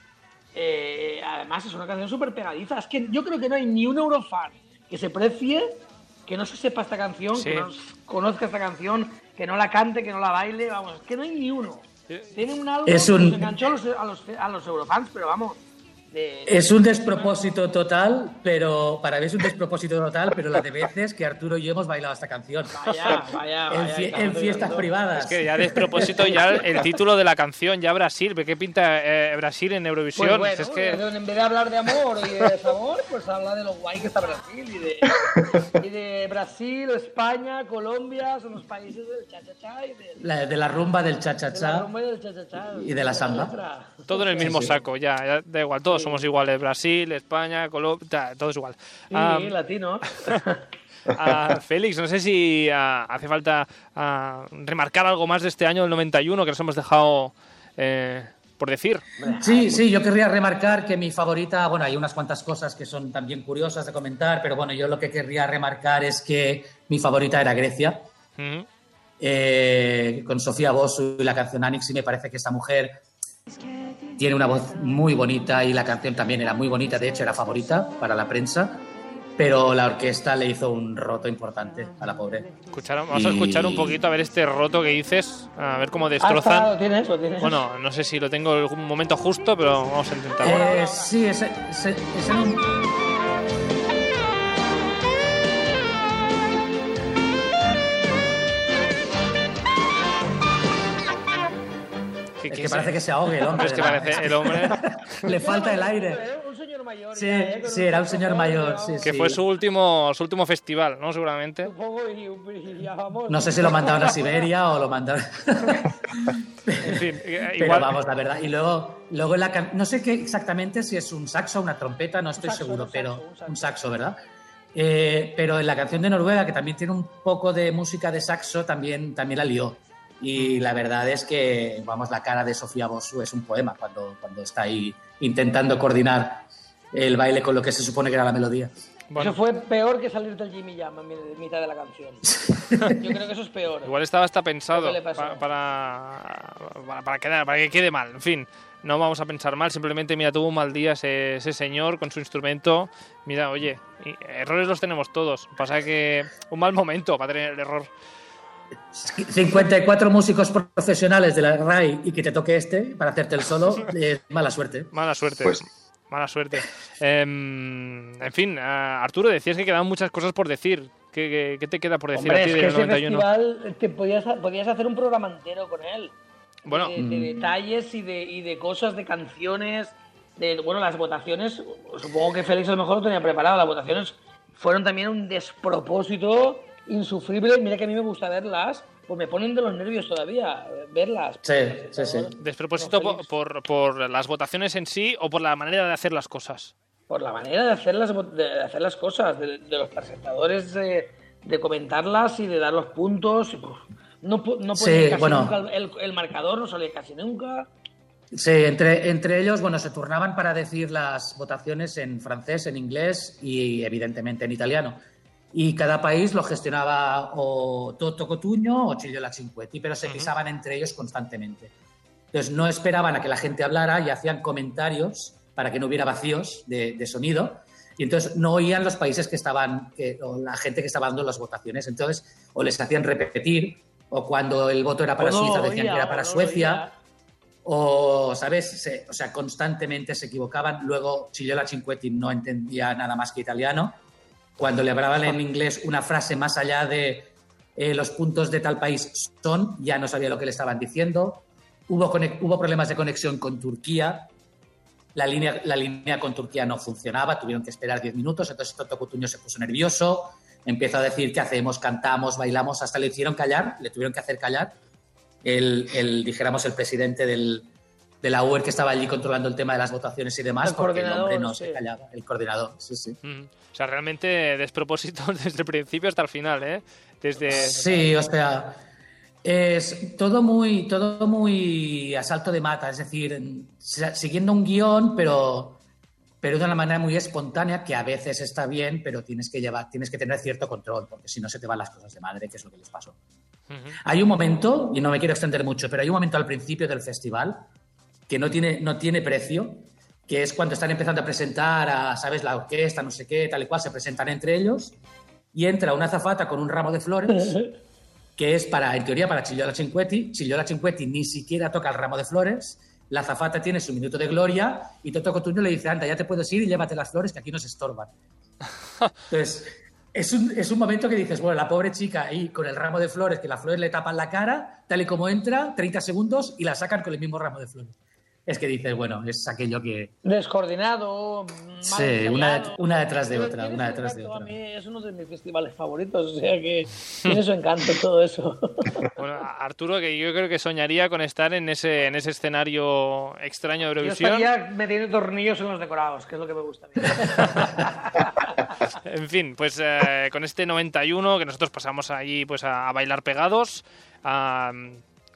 Eh, además es una canción súper pegadiza. Es que yo creo que no hay ni un eurofan que se precie, que no se sepa esta canción,
Sí.
que no conozca esta canción, que no la cante, que no la baile. Vamos, es que no hay ni uno. Tiene un algo
Es
que nos enganchó a los, a los, a los eurofans, pero vamos. De-
Es un despropósito total, pero para mí es un despropósito total, pero la de veces que Arturo y yo hemos bailado esta canción.
Vaya, vaya,
en, fie- fiestas privadas.
Es que ya de propósito ya el título de la canción, ya Brasil, ¿qué pinta eh, Brasil en Eurovisión?
Pues bueno,
es que
en vez de hablar de amor y de desamor, pues habla de lo guay que está Brasil y de, y de Brasil, España, Colombia, son los países del cha-cha-cha y del-
La- de la rumba del
de
cha-cha-cha.
rumba y del cha-cha-cha.
y de la samba.
Todo en el mismo
sí.
saco, ya, ya da igual, todos somos iguales, Brasil, España, Colombia, todo es igual.
Sí,
Ah,
latino.
ah, Félix, no sé si ah, hace falta remarcar algo más de este año del 91 que nos hemos dejado eh, por decir.
Sí, sí, yo querría remarcar que mi favorita, bueno, hay unas cuantas cosas que son también curiosas de comentar, pero bueno, yo lo que querría remarcar es que mi favorita era Grecia, eh, con Sofía Bosu y la canción Anix, y me parece que esta mujer tiene una voz muy bonita y la canción también era muy bonita, de hecho era favorita para la prensa, pero la orquesta le hizo un roto importante a la pobre.
Escuchar- vamos a
Y-
escuchar un poquito a ver este roto que dices, a ver cómo
Ah,
destrozan.
lo tienes, lo tienes.
Bueno, no sé si lo tengo en algún momento justo, pero vamos a intentarlo.
Eh, sí, es, es- es que parece que se ahogue el hombre.
Es que
de la-
parece el hombre
Le falta el aire.
Un señor mayor.
Sí,
¿eh?
Sí, era un señor mayor, sí,
que fue su último, su último festival, ¿no? Seguramente.
No sé si lo mandaron a Siberia o lo mandaron.
En fin, eh,
Pero vamos, la verdad. Y luego, luego en la can- no sé qué exactamente si es un saxo o una trompeta, no estoy
saxo,
seguro,
un saxo,
pero
un saxo.
un saxo, ¿verdad? Eh, pero en la canción de Noruega, que también tiene un poco de música de saxo, también, también la lió. Y la verdad es que, vamos, la cara de Sofía Bosu es un poema cuando, cuando está ahí intentando coordinar el baile con lo que se supone que era la melodía.
Bueno,
Eso fue peor que salir del Jimmy Jam en mi- en mitad de la canción. Yo creo que eso es peor.
igual estaba hasta pensado para, para, para, quedar- para que quede mal. En fin, no vamos a pensar mal, simplemente, mira, tuvo un mal día ese, ese señor con su instrumento. Mira, oye, errores los tenemos todos. Pasa que un mal momento para tener el error.
54 músicos profesionales de la RAI y que te toque este para hacerte el solo, es mala suerte.
Mala suerte.
Pues
Mala suerte. Em, en fin, Arturo, decías que quedaban muchas cosas por decir. ¿Qué, qué- qué te queda por decir
Hombre,
a ti
es que
del
ese
91?
festival te podías, podías hacer un programa entero con él.
Bueno,
de, de detalles y de, y de cosas, de canciones, de bueno, las votaciones, supongo que Félix a lo mejor lo tenía preparado, las votaciones fueron también un despropósito insufrible, mira que a mí me gusta verlas, pues me ponen de los nervios todavía eh, verlas.
Sí, sí, sí.
despropósito
No,
po-
Félix.
por, por las votaciones en sí o por la manera de hacer las cosas.
Por la manera de hacer las, de hacer las cosas, de, de los presentadores, de, de comentarlas y de dar los puntos. y, pues, no, no
Sí,
casi
bueno.
nunca el, el marcador, no salía casi nunca.
Sí, entre, entre ellos, bueno, se turnaban para decir las votaciones en francés, en inglés y evidentemente en italiano. Y cada país lo gestionaba o Toto Cotuño o Chillo La Cinquetti, pero se pisaban entre ellos constantemente. Entonces no esperaban a que la gente hablara y hacían comentarios para que no hubiera vacíos de, de sonido. Y entonces no oían los países que estaban, que, o la gente que estaba dando las votaciones. Entonces, o les hacían repetir, o cuando el voto era para
no
Suiza decían
oía,
que era para
no
Suecia.
oía.
O, ¿sabes? Se- o sea, constantemente se equivocaban. Luego, Chillola Cinquetti no entendía nada más que italiano. Cuando le hablaban en inglés una frase más allá de eh, los puntos de tal país son, ya no sabía lo que le estaban diciendo. Hubo, hubo problemas de conexión con Turquía. La línea, la línea con Turquía no funcionaba, tuvieron que esperar 10 minutos. Entonces, Toto Cutuño se puso nervioso. Empezó a decir qué hacemos, cantamos, bailamos, hasta le hicieron callar, le tuvieron que hacer callar el, el, dijéramos, el presidente del, de la UER que estaba allí controlando el tema de las votaciones y demás,
El
porque el hombre
coordinador,
no
sí.
se callaba, el coordinador, sí, sí.
Mm. O sea, realmente despropósito desde el principio hasta el final, ¿eh? Desde...
Sí, o sea, es todo muy, todo muy a salto de mata, es decir, siguiendo un guion, pero, pero de una manera muy espontánea, que a veces está bien, pero tienes que llevar, tienes que tener cierto control, porque si no se te van las cosas de madre, que es lo que les pasó. Hay un momento, y no me quiero extender mucho, pero hay un momento al principio del festival que no tiene, no tiene precio, que es cuando están empezando a presentar a, ¿sabes?, la orquesta, no sé qué, tal y cual, se presentan entre ellos, y entra una azafata con un ramo de flores, que es para, en teoría, para Chillola Cinquetti. Chillola Cinquetti ni siquiera toca el ramo de flores, la azafata tiene su minuto de gloria, y Toto Cotuño le dice, anda, ya te puedes ir y llévate las flores que aquí nos estorban. Entonces, es un, es un momento que dices, bueno, la pobre chica ahí con el ramo de flores, que las flores le tapan la cara, tal y como entra, 30 segundos y la sacan con el mismo ramo de flores. Es que dices, bueno, es aquello que...
Descoordinado, mal
Sí, una, una detrás de otra, una detrás de otra.
A mí es uno de mis festivales favoritos, o sea que tiene su encanto todo eso.
Bueno, Arturo, que yo creo que soñaría con estar en ese, en ese escenario extraño de
Yo
Eurovisión.
estaría metiendo tornillos en los decorados, que es lo que me gusta a mí.
En fin, pues eh, con este 91 que nosotros pasamos allí pues a, a bailar pegados, a mm,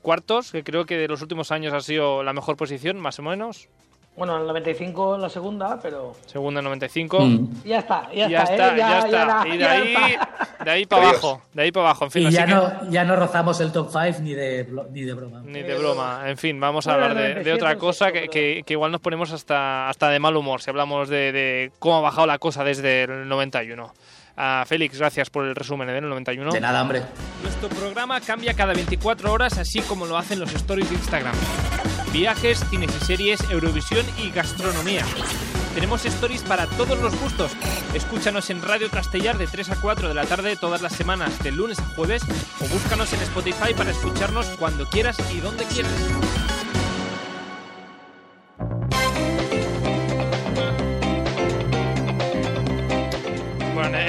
cuartos, que creo que de los últimos años ha sido la mejor posición, más o menos.
Bueno, en el 95 en la segunda, pero
Segunda 95.
Mm.
ya está, ya,
Ya,
está,
está,
¿eh?
ya, está.
da,
y de
ya
ahí,
está.
de ahí para abajo, de ahí para abajo. En fin,
Y
así
ya
que-
no, ya no rozamos el top 5 ni de, ni de broma.
Ni de broma. En fin, vamos a
Bueno,
hablar de, de
97
otra cosa que, que- que igual nos ponemos hasta, hasta de mal humor si hablamos de, de cómo ha bajado la cosa desde el 91. Ah, Félix, gracias por el resumen ¿eh? del 91.
De nada, hombre.
Nuestro programa cambia cada 24 horas, así como lo hacen los stories de Instagram. Viajes, cines y series, Eurovisión y gastronomía. Tenemos stories para todos los gustos. Escúchanos en Radio Castellar de 3 a 4 de la tarde todas las semanas, de lunes a jueves, o búscanos en Spotify para escucharnos cuando quieras y donde quieras.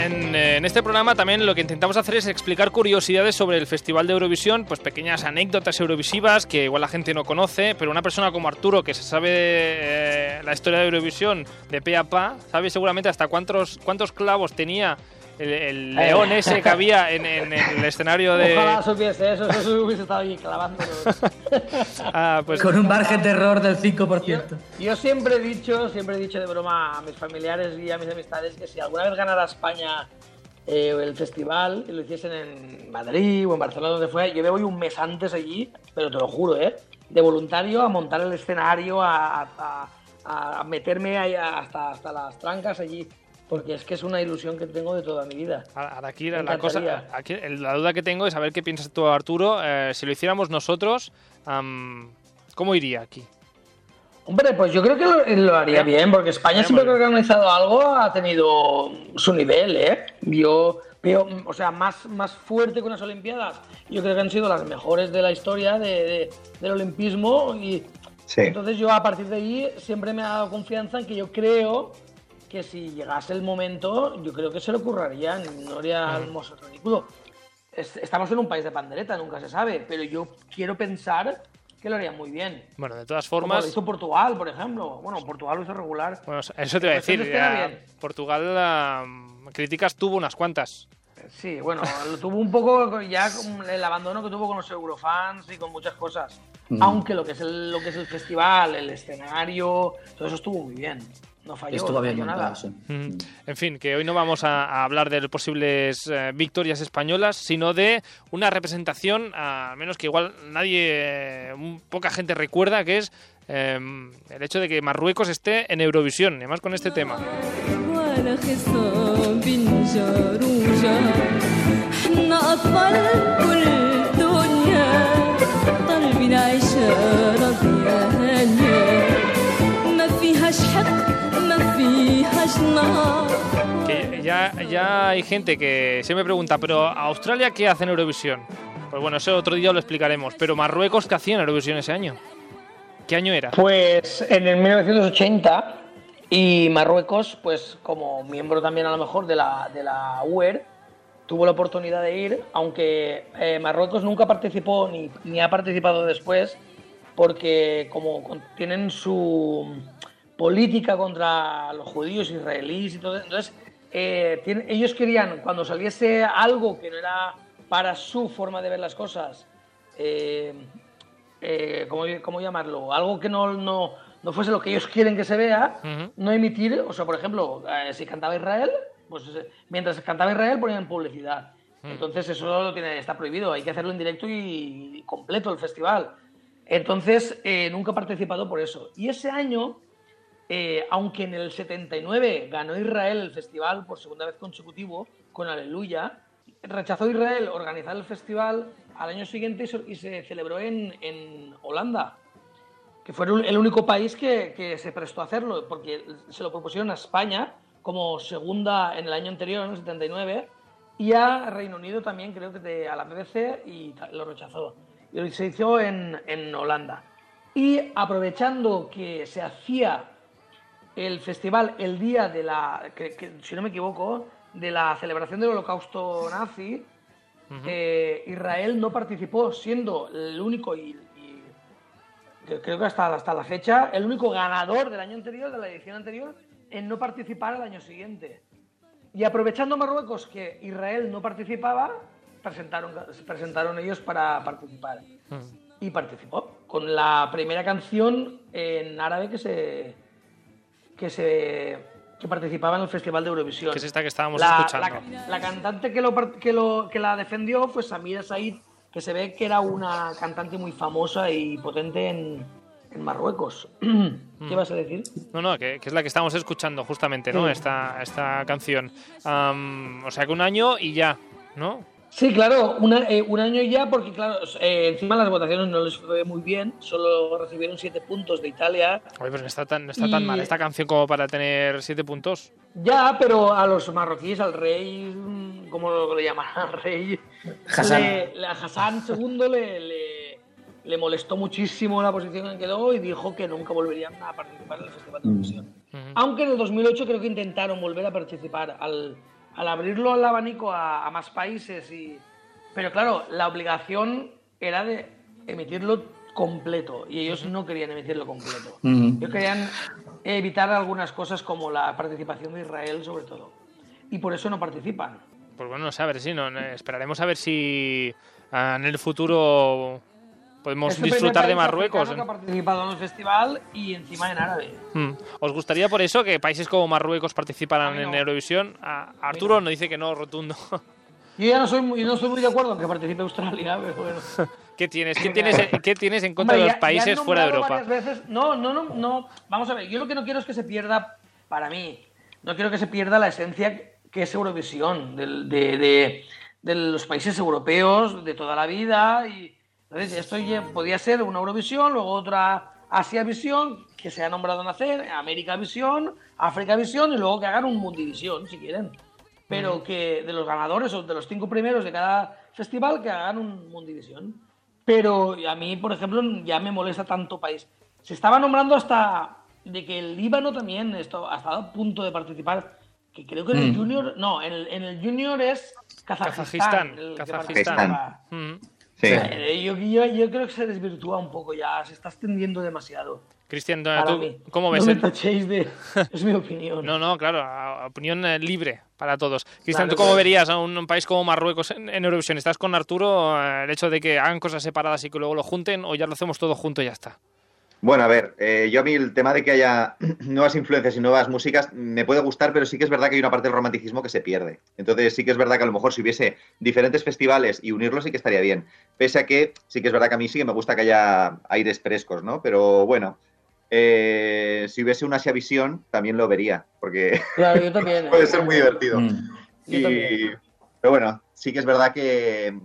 En, en este programa también lo que intentamos hacer es explicar curiosidades sobre el Festival de Eurovisión, pues pequeñas anécdotas eurovisivas que igual la gente no conoce, pero una persona como Arturo que se sabe eh, la historia de Eurovisión de pe a pa, sabe seguramente hasta cuántos, cuántos clavos tenía el, el león ese que había en, en el escenario de...
Ojalá supiese eso, eso hubiese estado ahí clavándolos.
Ah, pues
Con un margen de error del
Yo,
5%.
yo siempre he dicho, siempre he dicho de broma a mis familiares y a mis amistades que si alguna vez ganara España eh, el festival y lo hiciesen en Madrid o en Barcelona, donde fuera, yo me voy un mes antes allí, pero te lo juro, ¿eh? De voluntario a montar el escenario, a, a- a- a meterme ahí hasta, hasta las trancas allí, porque es que es una ilusión que tengo de toda mi vida.
Ahora aquí la, cosa, aquí la duda que tengo es saber qué piensas tú, Arturo. eh, si lo hiciéramos nosotros, am, ¿cómo iría aquí?
Hombre, pues yo creo que lo, lo haría bien, porque España siempre que ha organizado algo ha tenido su nivel, ¿eh? Yo veo, o sea, más, más fuerte que unas Olimpiadas. Yo creo que han sido las mejores de la historia de- de- del olimpismo y
Sí.
entonces yo a partir de ahí siempre me ha dado confianza en que yo creo que si llegase el momento, yo creo que se lo currarían, no haría el mozo ridículo. Es- Estamos en un país de pandereta, nunca se sabe, pero yo quiero pensar que lo harían muy bien.
Bueno, de todas
Como lo
formas,
hizo Portugal, por ejemplo. Bueno, Portugal lo hizo regular.
bueno, eso te iba a decir. ya. Portugal, ah, críticas tuvo unas cuantas.
Sí, bueno, lo tuvo un poco ya con el abandono que tuvo con los Eurofans y con muchas cosas.
Mm.
Aunque lo que es el, lo que es el festival, el escenario, todo eso estuvo muy bien. No falló,
Estuvo
no
bien
falló nada.
sí.
Mm. En fin, que hoy no vamos a, a hablar de posibles eh, victorias españolas, sino de una representación, al menos que igual nadie, eh, un- poca gente recuerda, que es eh, el hecho de que Marruecos esté en Eurovisión, y además con este tema. Que ya, ya hay gente que se me pregunta, pero ¿Australia qué hace en Eurovisión? Pues bueno, eso otro día lo explicaremos. Pero Marruecos, ¿qué hacía en Eurovisión ese año? ¿Qué año era?
Pues en el 1980 y Marruecos, pues como miembro también a lo mejor de la, de la UER, tuvo la oportunidad de ir, aunque eh, Marruecos nunca participó ni, ni ha participado después, porque como tienen su política contra los judíos israelíes y todo, entonces eh, tienen- ellos querían cuando saliese algo que no era para su forma de ver las cosas, eh, eh, ¿cómo, cómo llamarlo? Algo que no, no, no fuese lo que ellos quieren que se vea,
Ujú.
no emitir, o sea, por ejemplo, eh, si cantaba Israel, pues eh, mientras cantaba Israel ponían publicidad. Entonces eso lo tiene, está prohibido, hay que hacerlo en directo y, completo el festival. Entonces eh, nunca he participado por eso. Y ese año, eh, aunque en el 79 ganó Israel el festival por segunda vez consecutivo con Aleluya, rechazó Israel organizar el festival al año siguiente y se, celebró en, en Holanda que fue el único país que, que se prestó a hacerlo, porque se lo propusieron a España como segunda en el año anterior, en el 79, y a Reino Unido también, creo que de- a la BBC, y lo rechazó. Y se hizo en, en Holanda. Y aprovechando que se hacía el festival el día de la, que- que, si no me equivoco, de la celebración del holocausto nazi, eh, Israel no participó, siendo el único y, creo que hasta, hasta la fecha, el único ganador del año anterior, de la edición anterior, en no participar el año siguiente. Y aprovechando Marruecos que Israel no participaba, presentaron, se presentaron ellos para participar. Y participó con la primera canción en árabe que se que se que participaba en el Festival de Eurovisión.
Que es esta que estábamos
la,
escuchando.
La, la cantante que, lo, que, lo, que la defendió fue Samira Said, que se ve que era una cantante muy famosa y potente en, en Marruecos. ¿Qué vas a decir?
No, no, que, que es la que estamos escuchando justamente, ¿no?
Sí.
Esta, esta canción. O sea que un año y ya, ¿no?
Sí, claro, una- eh, un año ya, porque claro, eh, encima las votaciones no les fue muy bien, solo recibieron siete puntos de Italia.
Oye, pues no está tan, no está tan mal esta canción como para tener siete puntos.
Ya, pero a los marroquíes, al rey, mm, ¿cómo lo le llaman? Al rey.
Hassan.
le- le- a Hassan II le, le, le molestó muchísimo la posición en que quedó y dijo que nunca volverían a participar en el Festival de Eurovisión. Aunque en el 2008 creo que intentaron volver a participar al, al abrirlo al abanico a, a más países. y Pero claro, la obligación era de emitirlo completo y ellos no querían emitirlo completo.
Ujú.
Ellos querían evitar algunas cosas como la participación de Israel sobre todo. Y por eso no participan.
Pues bueno, no sé, a ver si no, no, esperaremos a ver si ah, en el futuro podemos disfrutar de Marruecos.
que ha participado en el festival y encima en árabe.
Mm. ¿Os gustaría por eso que países como Marruecos participaran
mí
en
no.
Eurovisión? A Arturo nos dice que no, rotundo.
Yo ya no soy muy, no estoy muy de acuerdo en que participe Australia, pero bueno.
¿Qué tienes? ¿Qué tienes, ¿Qué tienes en contra
Hombre,
de los países fuera de Europa?
veces- No, no, no, no. Vamos a ver, yo lo que no quiero es que se pierda, para mí, no quiero que se pierda la esencia que es Eurovisión, del- de, de- de los países europeos de toda la vida. Y, entonces, esto ya podía ser una Eurovisión, luego otra Asia Visión, que se ha nombrado nacer, América Visión, África Visión y luego que hagan un Mundivisión, si quieren. Pero que de los ganadores o de los cinco primeros de cada festival, que hagan un Mundivisión. Pero a mí, por ejemplo, ya me molesta tanto país. Se estaba nombrando hasta de que el Líbano también esto, ha estado a punto de participar. Que creo que en el
Mm.
Junior. No, en el, en el Junior es Kazajistán.
Kazajistán, Kazajistán. Mm.
Sí.
Eh, Yo, yo, yo creo que se desvirtúa un poco ya, se está extendiendo demasiado.
Cristian, ¿tú
mí.
cómo ves?
No me tachéis de. Es mi opinión.
No, no, claro, a- opinión eh, libre para todos. Cristian,
Claro,
¿tú cómo
claro.
verías a un, un país como Marruecos en, en Eurovisión? ¿Estás con Arturo eh, el hecho de que hagan cosas separadas y que luego lo junten o ya lo hacemos todo junto y ya está?
Bueno, a ver, eh, yo a mí el tema de que haya nuevas influencias y nuevas músicas me puede gustar, pero sí que es verdad que hay una parte del romanticismo que se pierde. Entonces sí que es verdad que a lo mejor si hubiese diferentes festivales y unirlos sí que estaría bien. Pese a que sí que es verdad que a mí sí que me gusta que haya aires frescos, ¿no? Pero bueno, eh, si hubiese una Asia Visión también lo vería, porque
Claro, yo también. ¿eh?
puede ser muy divertido.
Mm.
Yo
Y-
también.
pero bueno, sí que es verdad que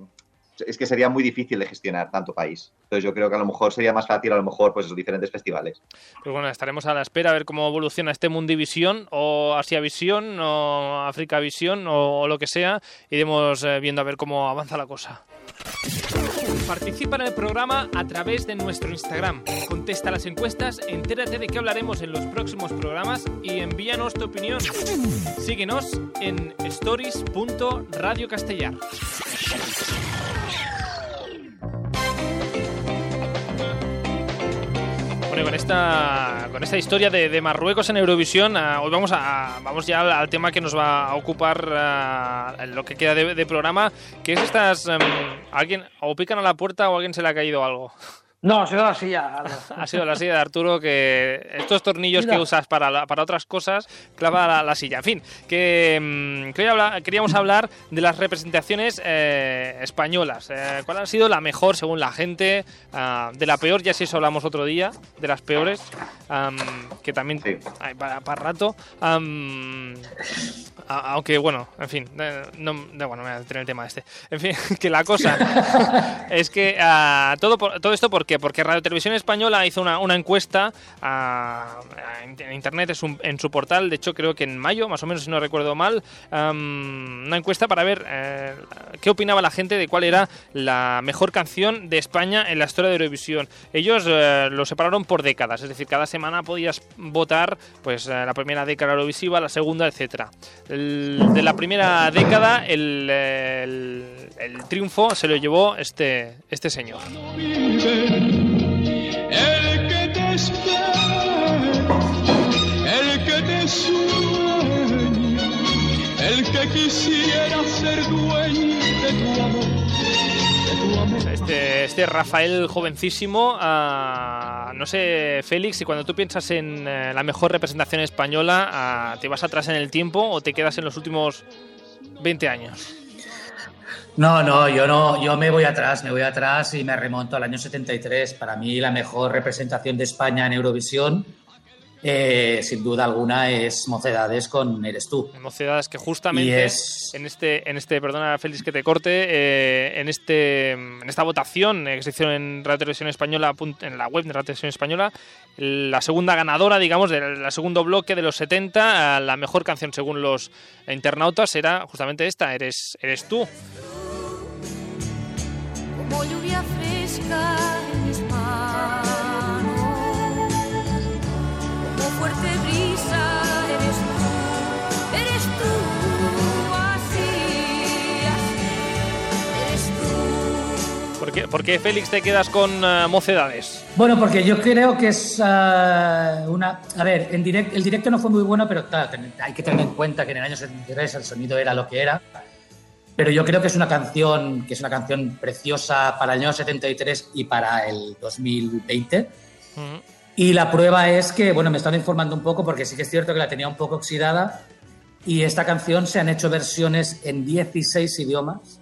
es que sería muy difícil de gestionar tanto país. Entonces yo creo que a lo mejor sería más fácil, a lo mejor, pues esos diferentes festivales.
Pues bueno, estaremos a la espera a ver cómo evoluciona este Mundivisión o Asia Visión o África Visión o, o lo que sea. Iremos eh, viendo a ver cómo avanza la cosa. Participa en el programa a través de nuestro Instagram. Contesta las encuestas, entérate de qué hablaremos en los próximos programas y envíanos tu opinión. Síguenos en stories.radiocastellar. esta, con esta historia de, Marruecos en Eurovisión, ah, hoy vamos, a, vamos ya al, tema que nos va a ocupar en lo que queda de, programa, que es estas... em, alguien o pican a la puerta o alguien se le ha caído algo.
No, se da la silla.
Ha sido la silla de Arturo que estos tornillos
Mira.
que usas para, la- para otras cosas clava la, la silla. En fin, que, mm, que hoy habla- queríamos hablar de las representaciones eh, españolas. Eh, ¿Cuál ha sido la mejor según la gente? Ah, de la peor, ya si eso hablamos otro día, de las peores, am, que también
Sí.
hay para, para rato. A- aunque bueno, en fin, no, no, bueno, me voy a detener el tema este. En fin, que la cosa es que ah, todo, por- todo esto ¿por qué? Porque Radio Televisión Española hizo una, una encuesta ah, en internet, es en su portal, de hecho creo que en mayo, más o menos si no recuerdo mal, una encuesta para ver eh, qué opinaba la gente de cuál era la mejor canción de España en la historia de Eurovisión. Ellos eh, lo separaron por décadas, es decir, cada semana podías votar pues eh, la primera década Eurovisiva, la segunda, etcétera. De la primera década el, el- el triunfo se lo llevó este, este señor.
El que te espera, el que te sueña, el que quisiera ser dueño de tu amor.
Este, este Rafael jovencísimo, ah, no sé, Félix, si cuando tú piensas en eh, la mejor representación española, ah, ¿te vas atrás en el tiempo o te quedas en los últimos 20 años?
No, no, yo no, yo me voy atrás, me voy atrás y me remonto al año 73. Para mí la mejor representación de España en Eurovisión, eh, sin duda alguna, es Mocedades con Eres tú.
Mocedades que justamente
es-
en este, en este, perdona Félix que te corte, eh, en este, en esta votación eh, que se hizo en Radio Televisión Española, en la web de Radio Televisión Española, la segunda ganadora, digamos, del segundo bloque de los 70, eh, la mejor canción según los internautas era justamente esta, eres, eres tú.
Como lluvia fresca en mis manos, como fuerte brisa eres tú, eres tú, así, así, eres tú.
¿Por qué, por qué, Félix te quedas con eh, Mocedades?
Bueno, porque yo creo que es ah, una... A ver, en direct, el directo no fue muy bueno, pero claro, hay que tener en cuenta que en el año 73 el sonido era lo que era. Pero yo creo que es una canción que es una canción preciosa para el año 73 y para el 2020.
Ujú.
Y la prueba es que, bueno, me están informando un poco porque sí que es cierto que la tenía un poco oxidada y esta canción se han hecho versiones en 16 idiomas,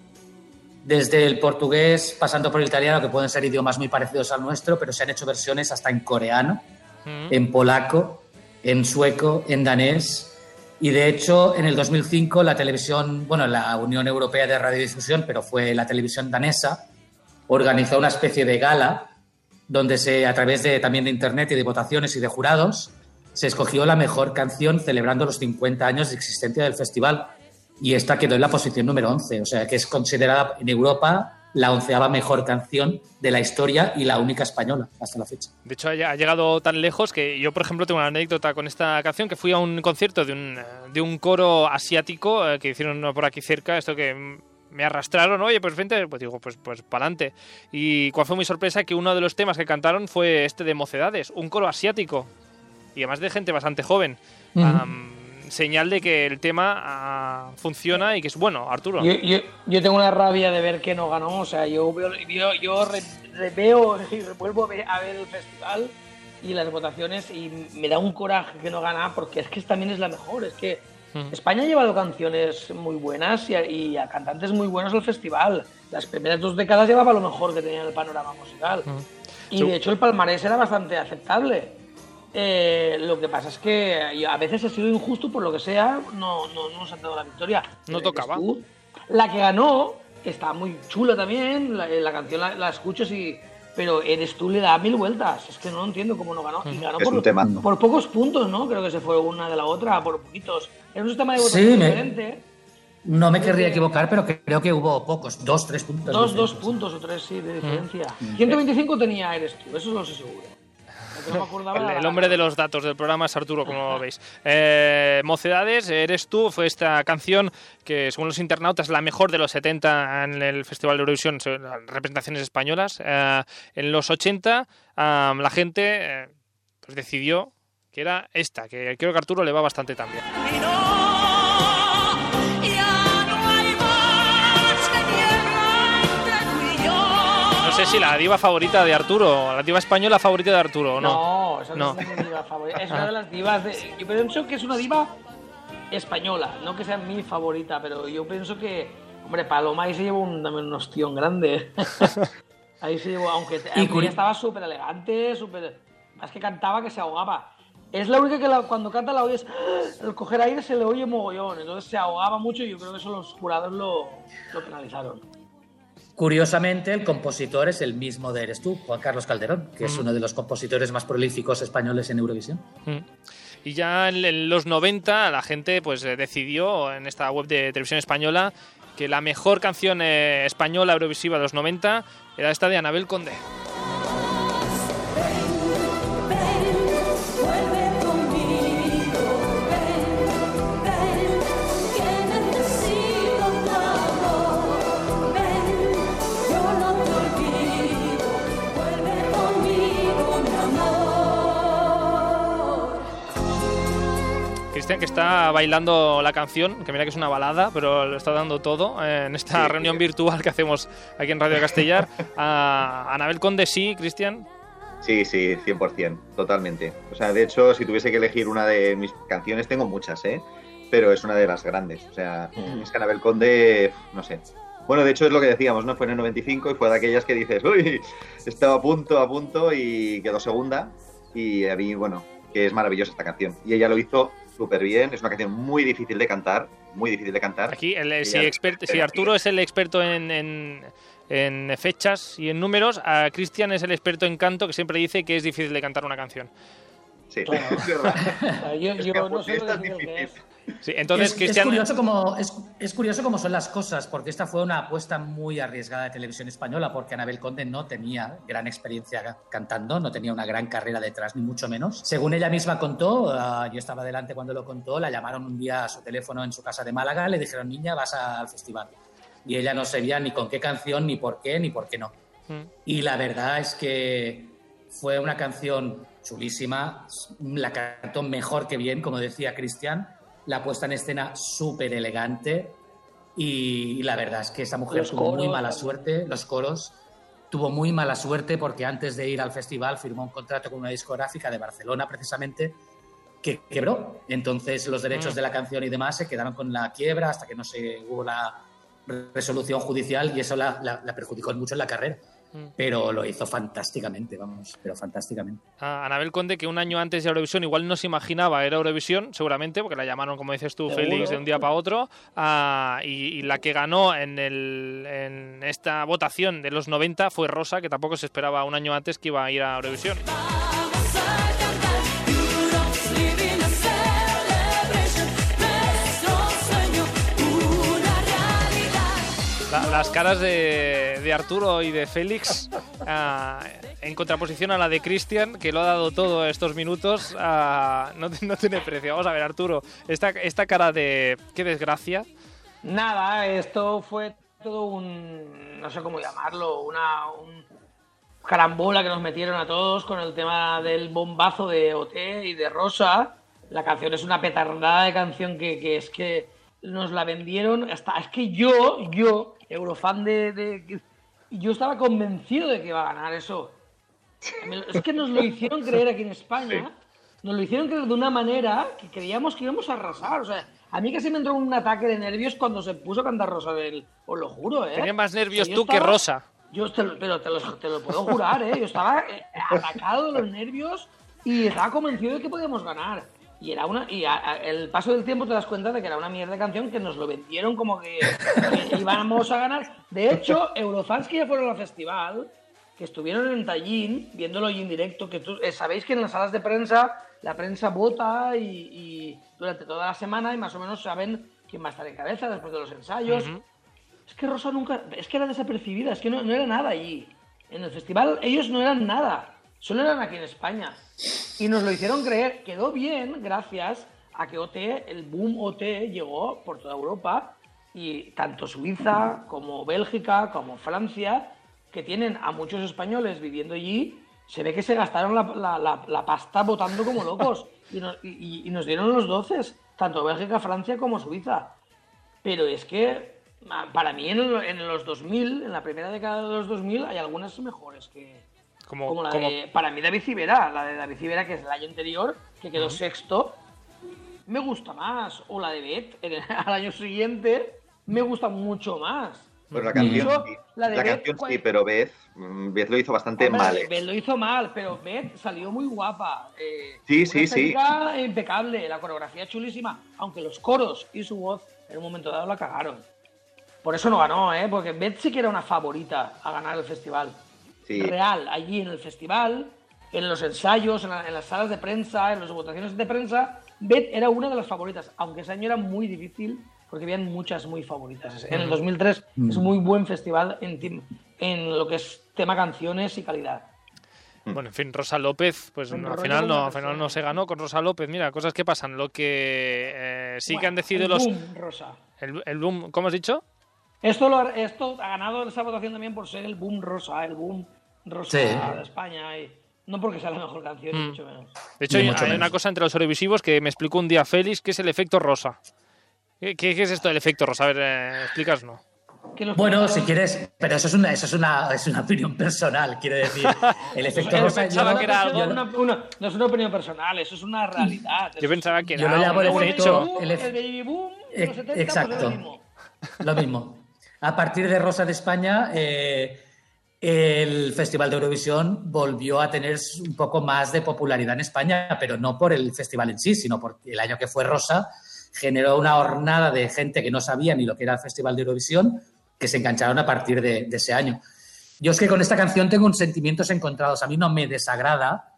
desde el portugués pasando por el italiano, que pueden ser idiomas muy parecidos al nuestro, pero se han hecho versiones hasta en coreano,
Ujú.
en polaco, en sueco, en danés. Y de hecho, en el 2005 la televisión, bueno, la Unión Europea de Radiodifusión, pero fue la televisión danesa, organizó una especie de gala donde se, a través de, también de internet y de votaciones y de jurados, se escogió la mejor canción celebrando los 50 años de existencia del festival. Y esta quedó en la posición número 11, o sea que es considerada en Europa la onceava mejor canción de la historia y la única española hasta la fecha.
De hecho, ha llegado tan lejos que yo, por ejemplo, tengo una anécdota con esta canción, que fui a un concierto de un, de un coro asiático eh, que hicieron por aquí cerca, esto que me arrastraron, oye, pues vente, pues digo, pues, pues para adelante. Y cuál fue mi sorpresa que uno de los temas que cantaron fue este de Mocedades, un coro asiático, y además de gente bastante joven.
Ujú.
Am, señal de que el tema ah, funciona y que es bueno, Arturo.
Yo, yo, yo tengo una rabia de ver que no ganó, o sea, yo veo, yo, yo re- re- veo y vuelvo a ver, el festival y las votaciones y me da un coraje que no gana porque es que también es la mejor, es que
Mm.
España ha llevado canciones muy buenas y a, y a cantantes muy buenos al festival. Las primeras dos décadas llevaba lo mejor que tenía en el panorama musical. Y
Sí.
de hecho el palmarés era bastante aceptable. Eh, lo que pasa es que a veces ha sido injusto por lo que sea, no, no, no nos han dado la victoria.
No
Eres
tocaba.
La que ganó está muy chula también, la, la canción la, la escucho y... Pero eres tú le da mil vueltas, es que no entiendo cómo no ganó. Y ganó
Es
por, por pocos puntos, ¿no? Creo que se fue una de la otra, por poquitos. Era un sistema de
Sí,
votación
me-
diferente.
No me querría equivocar, pero creo que hubo pocos, dos, tres puntos.
Dos, dos puntos o tres, sí, de diferencia. 125 tenía eres tú, eso lo sé seguro. No me
El, el hombre de los datos del programa es Arturo, como veis. Eh, Mocedades, eres tú, fue esta canción que, según los internautas, es la mejor de los 70 en el Festival de Eurovisión, representaciones españolas. Eh, en los 80, ah, la gente eh, pues decidió que era esta, que creo que Arturo le va bastante también. Sé si la diva favorita de Arturo, la diva española favorita de Arturo, ¿o no?
No, esa no,
No.
es mi diva favorita. Es una de las divas. De... Yo pienso que es una diva española, no que sea mi favorita, pero yo pienso que, hombre, Paloma ahí se llevó un, también un ostión grande. ahí se llevó, aunque, ella estaba súper elegante, súper. Más que cantaba que se ahogaba. Es la única que la- cuando canta la oyes, el coger aire se le oye mogollón, entonces se ahogaba mucho y yo creo que eso los jurados lo, lo penalizaron.
Curiosamente, el compositor es el mismo de Eres tú, Juan Carlos Calderón, que es uno de los compositores más prolíficos españoles en Eurovisión.
Mm. Y ya en, en los 90 la gente pues eh, decidió en esta web de televisión española que la mejor canción eh, española eurovisiva de los 90 era esta de Anabel Conde. Cristian que está bailando la canción, que mira que es una balada, pero lo está dando todo eh, en esta
Sí.
reunión virtual que hacemos aquí en Radio Castellar. A Anabel Conde sí, Cristian.
Sí, sí, 100%, totalmente. O sea, de hecho, si tuviese que elegir una de mis canciones, tengo muchas, ¿eh? Pero es una de las grandes. O sea, es que Anabel Conde, no sé. Bueno, de hecho es lo que decíamos, ¿no? Fue en el 95 y fue de aquellas que dices, uy, estaba a punto, a punto y quedó segunda. Y a mí, bueno, que es maravillosa esta canción. Y ella lo hizo súper bien. Es una canción muy difícil de cantar, muy difícil de cantar.
Aquí, el, si,
ya-
expert- si Arturo es el experto en, en- en fechas y en números, a Cristian es el experto en canto que siempre dice que es difícil de cantar una canción.
Sí,
Claro.
es verdad.
Yo,
Es
yo
que
no sé lo
esta es
difícil que es.
Sí, entonces,
es, es
Cristian.
curioso como, es, es curioso cómo son las cosas, porque esta fue una apuesta muy arriesgada de televisión española, porque Anabel Conde no tenía gran experiencia ca- cantando, no tenía una gran carrera detrás, ni mucho menos. Según ella misma contó, ah, yo estaba delante cuando lo contó, la llamaron un día a su teléfono en su casa de Málaga, le dijeron, niña, vas al festival. Y ella no sabía ni con qué canción, ni por qué, ni por qué no.
Mm.
Y la verdad es que fue una canción chulísima, la cantó mejor que bien, como decía Cristian, la puesta en escena súper elegante y, la verdad es que esa mujer
Los
tuvo muy mala suerte, los coros, tuvo muy mala suerte porque antes de ir al festival firmó un contrato con una discográfica de Barcelona precisamente que quebró. Entonces los derechos
Mm.
de la canción y demás se quedaron con la quiebra hasta que no se hubo la resolución judicial y eso la, la- la perjudicó mucho en la carrera. Pero lo hizo fantásticamente, vamos, pero fantásticamente.
A Anabel Conde, que un año antes de Eurovisión igual no se imaginaba era Eurovisión, seguramente, porque la llamaron, como dices tú,
Seguro.
Félix, de un día para otro, ah, y, y la que ganó en, el, en esta votación de los 90 fue Rosa, que tampoco se esperaba un año antes que iba a ir a Eurovisión. La- las caras de, de Arturo y de Félix, ah, en contraposición a la de Cristian, que lo ha dado todo estos minutos, ah, no, no tiene precio. Vamos a ver, Arturo, esta, esta cara de qué desgracia.
Nada, esto fue todo un, no sé cómo llamarlo, una un carambola que nos metieron a todos con el tema del bombazo de OT y de Rosa. La canción es una petardada de canción que, que es que nos la vendieron hasta es que yo, yo, eurofan de, de- yo estaba convencido de que iba a ganar eso. Es que nos lo hicieron creer aquí en España. Nos lo hicieron creer de una manera que creíamos que íbamos a arrasar. O sea, a mí casi me entró un ataque de nervios cuando se puso a cantar Rosa del. Os lo juro, ¿eh?
Tenía más nervios tú que Rosa.
Yo te lo, pero te lo, te lo puedo jurar, ¿eh? Yo estaba eh, atacado de los nervios y estaba convencido de que podíamos ganar. Y era una y a- a- el paso del tiempo te das cuenta de que era una mierda de canción que nos lo vendieron como que, que íbamos a ganar. De hecho, Eurofans que ya fueron al festival, que estuvieron en Tallinn viéndolo ahí en directo, que tú, eh, sabéis que en las salas de prensa la prensa vota y, y durante toda la semana y más o menos saben quién va a estar en cabeza después de los ensayos. Es que Rosa nunca. Es que era desapercibida, es que no, no era nada allí. En el festival ellos no eran nada. Solo eran aquí en España. Y nos lo hicieron creer. Quedó bien gracias a que OT, el boom OT, llegó por toda Europa. Y tanto Suiza como Bélgica como Francia, que tienen a muchos españoles viviendo allí, se ve que se gastaron la, pasta votando como locos. Y nos, dieron los doces, tanto Bélgica, Francia como Suiza. Pero es que ma- para mí en, en los 2000, en la primera década de los 2000, hay algunas mejores que...
Como,
Como la
como-
de... Para mí David Civera, la de David Civera, que es el año anterior, que quedó sexto, me gusta más. O la de Bet, en el- al año siguiente, me gusta mucho más.
Pero la canción, sí.
la de
La
Beth,
canción
¿cuál-
sí, pero Beth, mm, Beth lo hizo bastante
Hombre,
mal.
Bet
eh.
lo hizo mal, pero Bet salió muy guapa. eh,
Sí, sí, sí.
impecable, la coreografía chulísima, aunque los coros y su voz en un momento dado la cagaron. Por eso no ganó, ¿eh? Porque Bet sí que era una favorita a ganar el festival.
Sí.
Real, allí en el festival, en los ensayos, en, la- en las salas de prensa, en las votaciones de prensa, Bet era una de las favoritas, aunque ese año era muy difícil porque habían muchas muy favoritas. En el 2003 es un muy buen festival en, en lo que es tema canciones y calidad.
Bueno, en fin, Rosa López, pues al final no, al final no se ganó con Rosa López. Mira, cosas que pasan. Lo que eh, sí que han decidido
el
los.
boom, Rosa.
El, el boom, ¿cómo has dicho?
Esto, lo ha, esto ha ganado esa votación también por ser el boom rosa, el boom rosa
Sí.
de España. Y no porque sea la mejor canción,
Mm.
mucho menos.
De hecho, hay,
mucho
hay una cosa entre los televisivos que me explicó un día Félix, que es el efecto rosa. ¿Qué, qué- qué es esto del efecto rosa? A ver, eh, explícanos.
Que los
Bueno, si quieres, pero eso es una, eso es una, es una opinión personal, quiero decir. El efecto
Yo
rosa.
pensaba
yo-
que era
no,
algo-
una- una- no es una opinión personal, eso es una realidad.
Yo pensaba que
Yo
era
lo llamo el
el
efecto-
baby boom,
el efe-
el baby boom de los 70, pues
exacto.
es lo mismo.
Lo mismo. A partir de Rosa de España, eh, el Festival de Eurovisión volvió a tener un poco más de popularidad en España, pero no por el festival en sí, sino porque el año que fue Rosa generó una hornada de gente que no sabía ni lo que era el Festival de Eurovisión, que se engancharon a partir de, de ese año. Yo es que con esta canción tengo un sentimientos encontrados. A mí no me desagrada,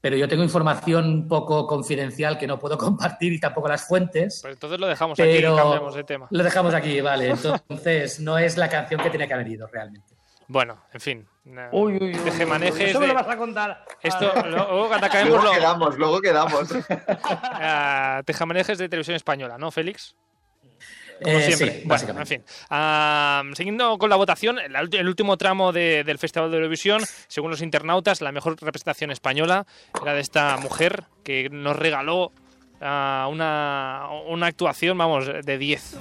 pero yo tengo información un poco confidencial que no puedo compartir y tampoco las fuentes.
Pues entonces lo dejamos aquí y cambiamos de tema.
lo dejamos aquí, vale. Entonces, no es la canción que tenía que haber ido realmente.
Bueno, en fin.
Uy, uy, uy,
tejemanejes
Eso me lo vas a contar.
Esto,
Ah,
luego cuando acabemos
Luego
lo,
quedamos, luego quedamos.
eh, tejemanejes de televisión española, ¿no, Félix? Como
Eh,
siempre.
sí,
Bueno,
básicamente.
en fin. Ah, siguiendo con la votación, el, último tramo de- del Festival de Eurovisión, según los internautas, la mejor representación española era de esta mujer que nos regaló ah, una, una actuación, vamos, de 10.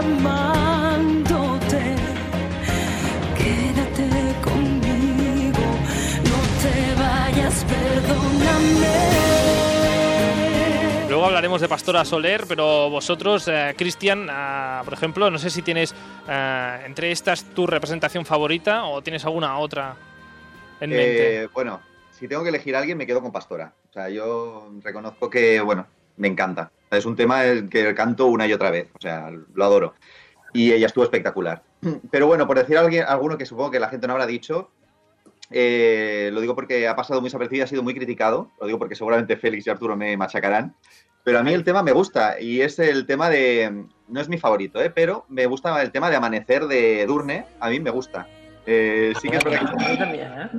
Amándote. Quédate conmigo, no te vayas, perdóname.
Luego hablaremos de Pastora Soler, pero vosotros, eh, Cristian, ah, por ejemplo, no sé si tienes eh, entre estas tu representación favorita o tienes alguna otra en mente.
Eh, bueno, si tengo que elegir a alguien, me quedo con Pastora. O sea, yo reconozco que, bueno, me encanta. Es un tema que canto una y otra vez. O sea, lo adoro. Y ella estuvo espectacular. Pero bueno, por decir a alguien, alguno que supongo que la gente no habrá dicho, eh, lo digo porque ha pasado muy desapercibido, ha sido muy criticado. Lo digo porque seguramente Félix y Arturo me machacarán. Pero a mí el tema me gusta y es el tema de. No es mi favorito, ¿eh? pero me gusta el tema de Amanecer de Durne. A mí me gusta. Eh, sí que es verdad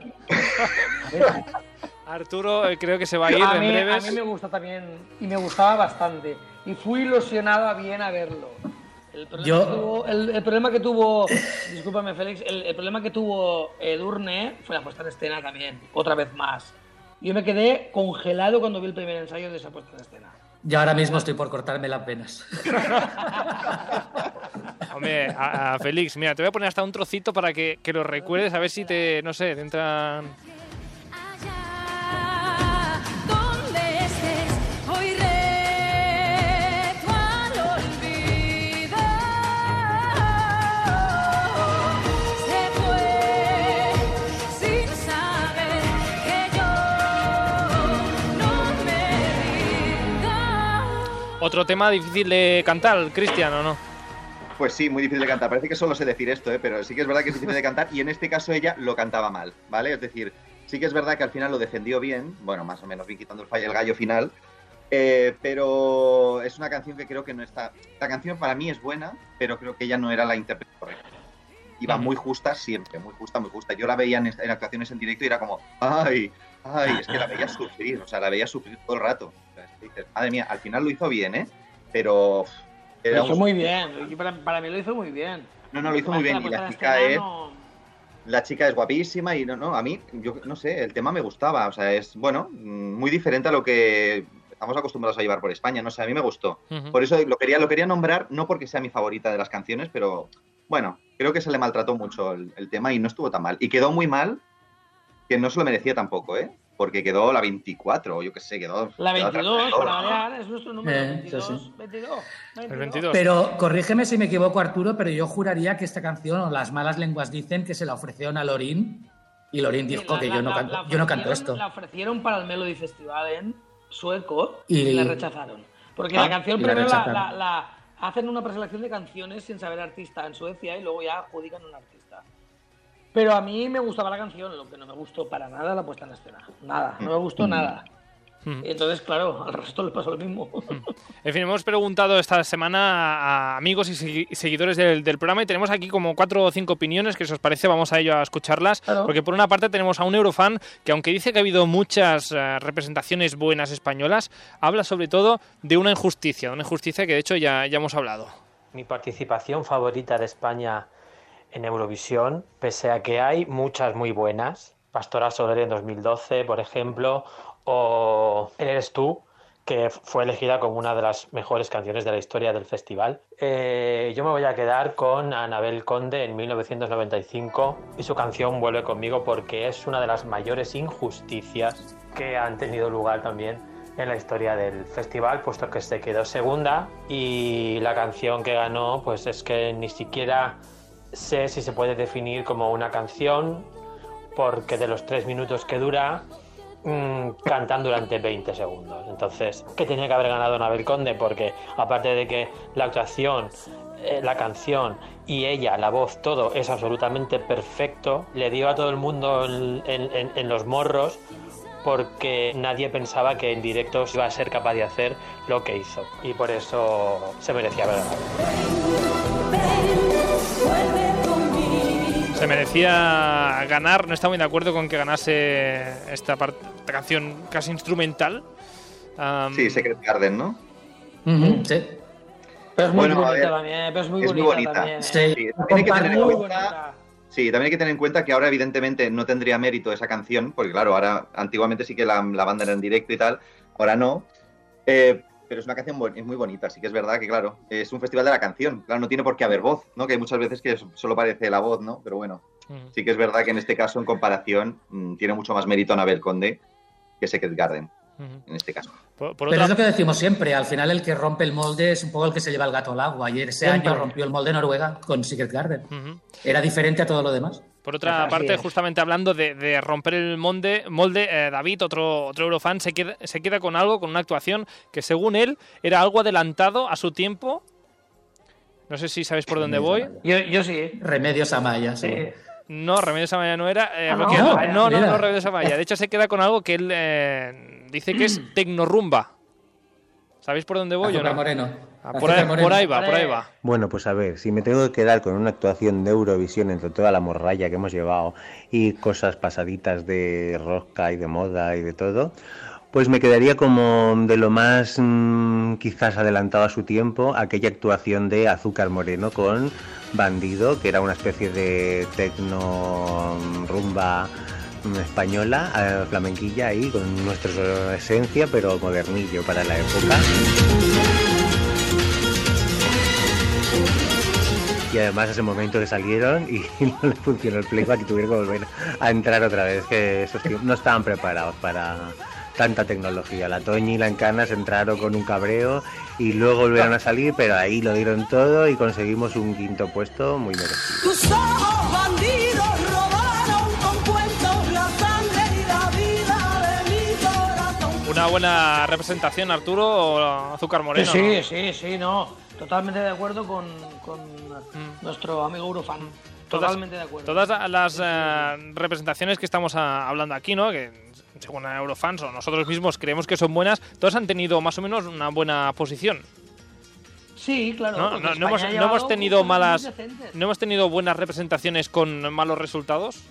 A ¿eh?
Arturo eh, creo que se va a ir
a,
en
mí, a
breves.
mí me gusta también y me gustaba bastante. Y fui ilusionado a bien a verlo. El problema,
Yo-
que, tuvo, el, el problema que tuvo, discúlpame Félix, el, el problema que tuvo Edurne fue la puesta en escena también, otra vez más. Yo me quedé congelado cuando vi el primer ensayo de esa puesta en escena.
Yo ahora mismo estoy por cortarme las venas.
Hombre, a, a Félix, mira, te voy a poner hasta un trocito para que, que lo recuerdes, a ver si te, no sé, te entran... Otro tema difícil de cantar, Cristian, ¿o no?
Pues sí, muy difícil de cantar. Parece que solo sé decir esto, ¿eh? pero sí que es verdad que es difícil de cantar y en este caso ella lo cantaba mal, ¿vale? Es decir, sí que es verdad que al final lo defendió bien, bueno, más o menos bien quitando el, fall- el gallo final, eh, pero es una canción que creo que no está... La canción para mí es buena, pero creo que ella no era la intérprete correcta. Iba muy justa siempre, muy justa, muy justa. Yo la veía en, en actuaciones en directo y era como, ay, ay, es que la veía sufrir, o sea, la veía sufrir todo el rato. Dices, madre mía, al final lo hizo bien, ¿eh? Pero...
Lo hizo
un-
muy bien, y para, para mí lo hizo muy bien.
No, no, lo hizo muy bien. Y la chica es... La chica es guapísima y no, no, a mí, yo no sé, el tema me gustaba. O sea, es, bueno, muy diferente a lo que estamos acostumbrados a llevar por España. No sé, a mí me gustó. Por eso lo quería, lo quería nombrar, no porque sea mi favorita de las canciones, pero bueno, creo que se le maltrató mucho el, el tema y no estuvo tan mal. Y quedó muy mal, que no se lo merecía tampoco, ¿eh? Porque quedó la 24, o yo qué sé, quedó.
La
quedó
22,
atrás,
para
¿no?
es nuestro número.
Eh,
22,
sí, sí.
22,
El 22.
Pero corrígeme si me equivoco, Arturo, pero yo juraría que esta canción, o las malas lenguas dicen que se la ofrecieron a Lorín y Lorín dijo
la-
que
la-
yo no, canto,
la
yo no canto esto.
La ofrecieron para el Melody Festival en sueco
Y-
y, la rechazaron. Porque
Ah,
la canción primero la- la- hacen una preselección de canciones sin saber artista en Suecia y luego ya adjudican un artista. Pero a mí me gustaba la canción, lo que no me gustó para nada la puesta en escena. Nada, no me gustó nada.
Mm.
Entonces, claro, al resto le pasó lo mismo.
En fin, hemos preguntado esta semana a amigos y segui- seguidores del, del programa y tenemos aquí como cuatro o cinco opiniones que si os parece vamos a ello a escucharlas.
Claro.
Porque por una parte tenemos a un eurofan que aunque dice que ha habido muchas eh, representaciones buenas españolas, habla sobre todo de una injusticia, una injusticia que de hecho ya, ya hemos hablado.
Mi participación favorita de España en Eurovisión, pese a que hay muchas muy buenas, Pastora Soler en 2012, por ejemplo, o Eres tú, que fue elegida como una de las mejores canciones de la historia del festival. Eh, yo me voy a quedar con Anabel Conde en 1995 y su canción Vuelve conmigo porque es una de las mayores injusticias que han tenido lugar también en la historia del festival, puesto que se quedó segunda y la canción que ganó, pues es que ni siquiera sé si se puede definir como una canción, porque de los tres minutos que dura, mm, cantan durante 20 segundos. Entonces, que tenía que haber ganado Anabel Conde, porque aparte de que la actuación, eh, la canción y ella, la voz, todo es absolutamente perfecto, le dio a todo el mundo en, los morros porque nadie pensaba que en directo iba a ser capaz de hacer lo que hizo. Y por eso se merecía ganado.
Se merecía ganar, no está muy de acuerdo con que ganase esta, part- esta canción casi instrumental.
Sí, Secret Garden, ¿no?
Ujú, sí.
Pero es muy
Bueno,
bonita
ver,
también, pero es muy
es
bonita,
muy bonita.
también.
Sí.
Sí, también hay que tener en
Muy
cuenta
bonita.
Sí, también hay que tener en cuenta que ahora evidentemente no tendría mérito esa canción, porque claro, ahora antiguamente sí que la, la banda era en directo y tal, ahora no. Eh, pero es una canción es muy bonita, sí que es verdad que claro, es un festival de la canción, claro, no tiene por qué haber voz, ¿no? Que hay muchas veces que solo parece la voz, ¿no? Pero bueno,
mm.
sí que es verdad que en este caso, en comparación, mm, tiene mucho más mérito Anabel Conde que Secret Garden. En este caso.
Por, por
Pero
otra
es lo que decimos siempre, al final el que rompe el molde es un poco el que se lleva el gato al agua. Ayer ese
Siempre.
año rompió el molde Noruega con Secret Garden. Era diferente a todo lo demás.
Por otra
Así
parte,
es.
justamente hablando de, de romper el molde, molde eh, David, otro, otro Eurofan, se queda, se queda con algo, con una actuación que según él era algo adelantado a su tiempo. No sé si sabéis por dónde voy.
Yo, yo sí.
Remedios Amaya, sí.
Sí.
No, Remedios Amaya no era. eh,
Ah, no,
no,
no, no, no. Remedios Amaya. De hecho, se queda con algo que él eh, dice que es tecnorumba. ¿Sabéis por dónde voy o
Azúcar
no?
Moreno.
Ah, por, ahí,
Moreno.
por ahí va, por ahí va.
Bueno, pues a ver, si me tengo que quedar con una actuación de Eurovisión entre toda la morralla que hemos llevado y cosas pasaditas de rosca y de moda y de todo, pues me quedaría como de lo más mm, quizás adelantado a su tiempo aquella actuación de Azúcar Moreno con Bandido, que era una especie de tecno mm, rumba mm, española, eh, flamenquilla ahí, con nuestra esencia, pero modernillo para la época. Y además ese momento que salieron y no le funcionó el playback y tuvieron que volver a entrar otra vez, que esos no estaban preparados para tanta tecnología. La Toñi y la Encanas entraron con un cabreo y luego volvieron a salir, pero ahí lo dieron todo y conseguimos un quinto puesto muy merecido.
Tus ojos bandidos robaron con cuentos la sangre y la vida de mi corazón.
Una buena representación, Arturo, Azúcar Moreno.
sí,
¿no?
sí, sí, no. Totalmente de acuerdo con, con nuestro amigo Eurofan.
Todas-
Totalmente de acuerdo.
Todas las eh, representaciones que estamos ah, hablando aquí, ¿no? Que según Eurofans o nosotros mismos creemos que son buenas, todas han tenido más o menos una buena posición.
Sí, claro.
No, no, hemos, no hemos tenido malas, no hemos tenido buenas representaciones con malos resultados.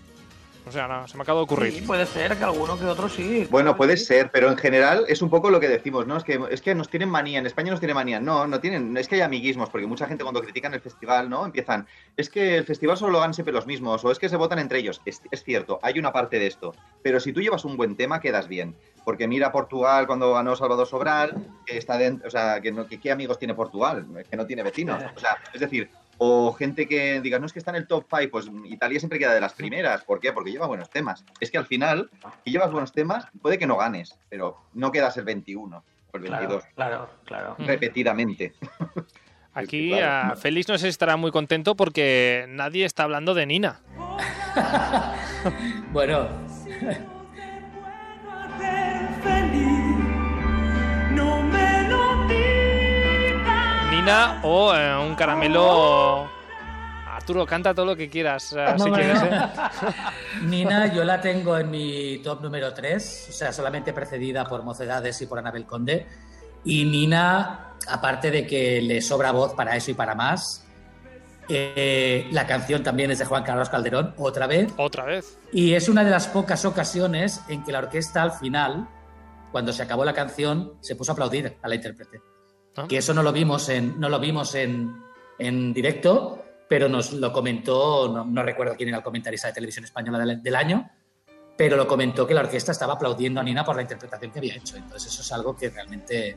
O sea, no, se me acaba de ocurrir.
Sí, puede ser que alguno que otro sí.
Bueno, puede ser, pero en general es un poco lo que decimos, ¿no? Es que, es que nos tienen manía, en España nos tienen manía. No, no tienen, es que hay amiguismos, porque mucha gente cuando critican el festival, ¿no? Empiezan, es que el festival solo lo ganan siempre los mismos, o es que se votan entre ellos. Es, es cierto, hay una parte de esto. Pero si tú llevas un buen tema, quedas bien. Porque mira Portugal cuando ganó Salvador Sobral, que está dentro, o sea, que, no, que qué amigos tiene Portugal, que no tiene vecinos. O sea, es decir, o gente que diga, no es que está en el top 5, pues Italia siempre queda de las primeras. ¿Por qué? Porque lleva buenos temas. Es que al final, si llevas buenos temas, puede que no ganes, pero no quedas el 21 o el 22,
Claro, claro, claro.
repetidamente.
Aquí
claro.
ah, Félix no sé si estará muy contento porque nadie está hablando de Nina.
Bueno,
Nina o eh, un caramelo. Arturo, canta todo lo que quieras,
No,
si
no,
quieres. ¿eh?
Nina yo la tengo en mi top número 3, o sea, solamente precedida por Mocedades y por Anabel Conde. Y Nina, aparte de que le sobra voz para eso y para más, eh, la canción también es de Juan Carlos Calderón, otra vez.
Otra vez.
Y es una de las pocas ocasiones en que la orquesta al final, cuando se acabó la canción, se puso a aplaudir a la intérprete.
Ah.
Que eso no lo vimos en, no lo vimos en, en directo, pero nos lo comentó, no, no recuerdo quién era el comentarista de televisión española del, del año, pero lo comentó que la orquesta estaba aplaudiendo a Nina por la interpretación que había hecho. Entonces eso es algo que realmente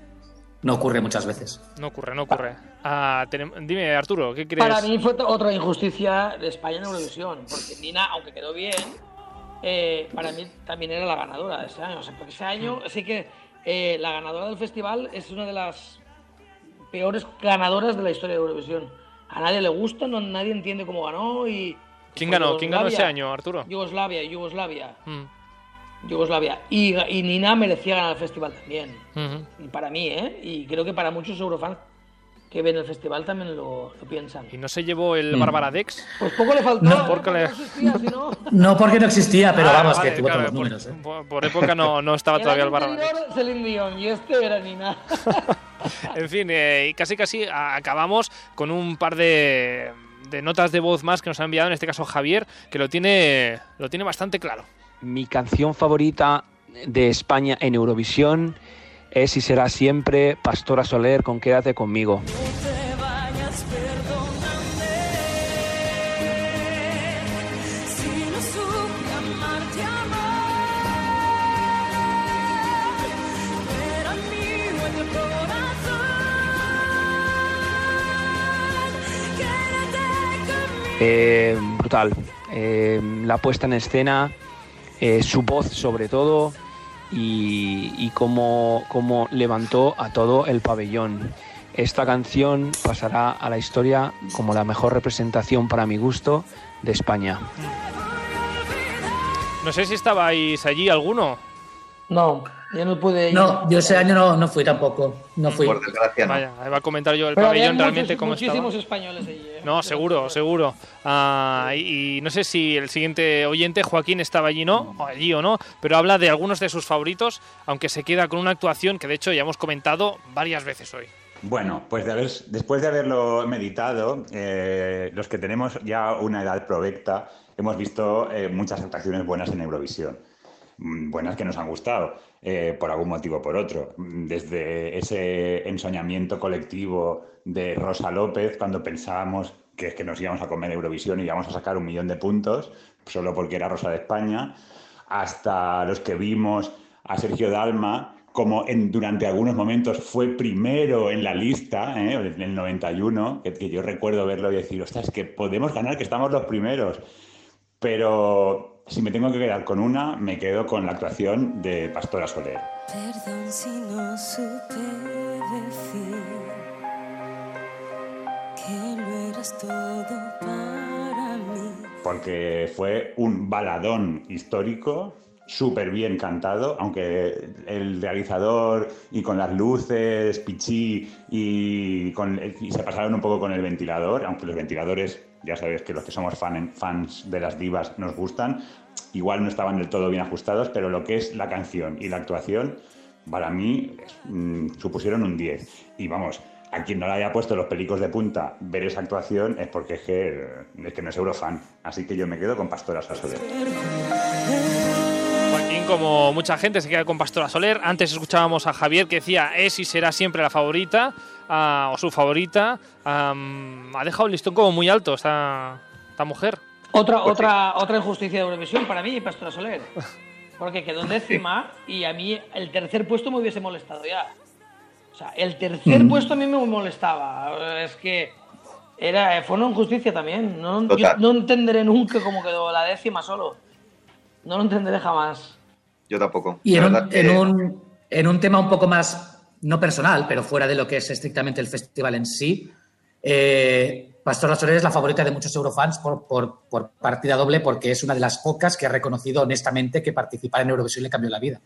no ocurre muchas veces.
No ocurre, no ocurre. Ah, tenem- dime, Arturo, ¿qué crees?
Para mí fue otra injusticia de España en Eurovisión, porque Nina, aunque quedó bien, eh, para mí también era la ganadora de ese año. O sea, porque ese año sí que eh, la ganadora del festival es una de las peores ganadoras de la historia de Eurovisión. A nadie le gusta, no, nadie entiende cómo ganó y...
¿Quién ganó? ¿Quién ganó ese año, Arturo?
Yugoslavia, Yugoslavia,
Mm,
Yugoslavia. Y, y Nina merecía ganar el festival también. Y para mí, ¿eh? Y creo que para muchos eurofans que ven el festival también lo, lo piensan.
¿Y no se llevó el
Mm.
Bárbara Dex?
Pues poco le faltó.
No.
¿eh?
Porque le-
No existía, si no.
Porque no existía, pero
Ah,
vamos,
vale,
que tuvo
claro,
todos los
por,
números. ¿eh?
por- por época no, no estaba todavía el
el
Bárbara Dex.
Celine Dion y este era Nina.
En fin, eh, casi casi acabamos con un par de, de notas de voz más que nos ha enviado, en este caso Javier, que lo tiene, lo tiene bastante claro.
Mi canción favorita de España en Eurovisión es y será siempre Pastora Soler con Quédate conmigo. Eh, brutal. Eh, la puesta en escena, eh, su voz sobre todo y, y cómo, cómo levantó a todo el pabellón. Esta canción pasará a la historia como la mejor representación para mi gusto de España.
No sé si estabais allí alguno.
No, yo no pude ir.
No, yo ese año no, no fui tampoco. No fui.
Por desgracia, no.
Vaya, iba a comentar yo el
Pero
pabellón realmente
muchos-
cómo estaba.
muchísimos españoles allí. ¿eh?
No, seguro, seguro. Ah, y, y no sé si el siguiente oyente, Joaquín, estaba allí, ¿no? O allí o no, pero habla de algunos de sus favoritos, aunque se queda con una actuación que de hecho ya hemos comentado varias veces hoy.
Bueno, pues de haber- después de haberlo meditado, eh, los que tenemos ya una edad provecta, hemos visto eh, muchas actuaciones buenas en Eurovisión. Mm, Buenas que nos han gustado, eh, por algún motivo o por otro. Desde ese ensoñamiento colectivo de Rosa López, cuando pensábamos que es que nos íbamos a comer Eurovisión y íbamos a sacar un millón de puntos, solo porque era Rosa de España, hasta los que vimos a Sergio Dalma, como en, durante algunos momentos fue primero en la lista, ¿eh? en el 91, que, que yo recuerdo verlo y decir, ostras, que podemos ganar, que estamos los primeros. Pero si me tengo que quedar con una, me quedo con la actuación de Pastora Soler.
Perdón si no supe decir que lo eras todo para mí.
porque fue un baladón histórico, súper bien cantado, aunque el realizador y con las luces, Pichi y, con, y se pasaron un poco con el ventilador, aunque los ventiladores, ya sabéis que los que somos fan- fans de las divas nos gustan, igual no estaban del todo bien ajustados, pero lo que es la canción y la actuación, para mí mm, supusieron un 10. Y vamos, a quien no le haya puesto los pelicos de punta ver esa actuación es porque es que, es que no es eurofan. Así que yo me quedo con Pastora Soler.
Joaquín, como mucha gente, se queda con Pastora Soler. Antes escuchábamos a Javier que decía es y será siempre la favorita, ah, o su favorita. Am, ha dejado el listón como muy alto esta, esta mujer.
Otra, otra, otra injusticia de Eurovisión para mí, Pastora Soler. Porque quedó en décima y a mí el tercer puesto me hubiese molestado ya. O sea, el tercer
Mm.
puesto a mí me molestaba. Es que era, fue una injusticia también. No, yo no entenderé nunca cómo quedó la décima solo. No lo entenderé jamás.
Yo tampoco.
Y en un,
que-
en, un, en un tema un poco más, no personal, pero fuera de lo que es estrictamente el festival en sí, eh, Pastora Soler es la favorita de muchos eurofans por, por, por partida doble, porque es una de las pocas que ha reconocido honestamente que participar en Eurovisión le cambió la vida.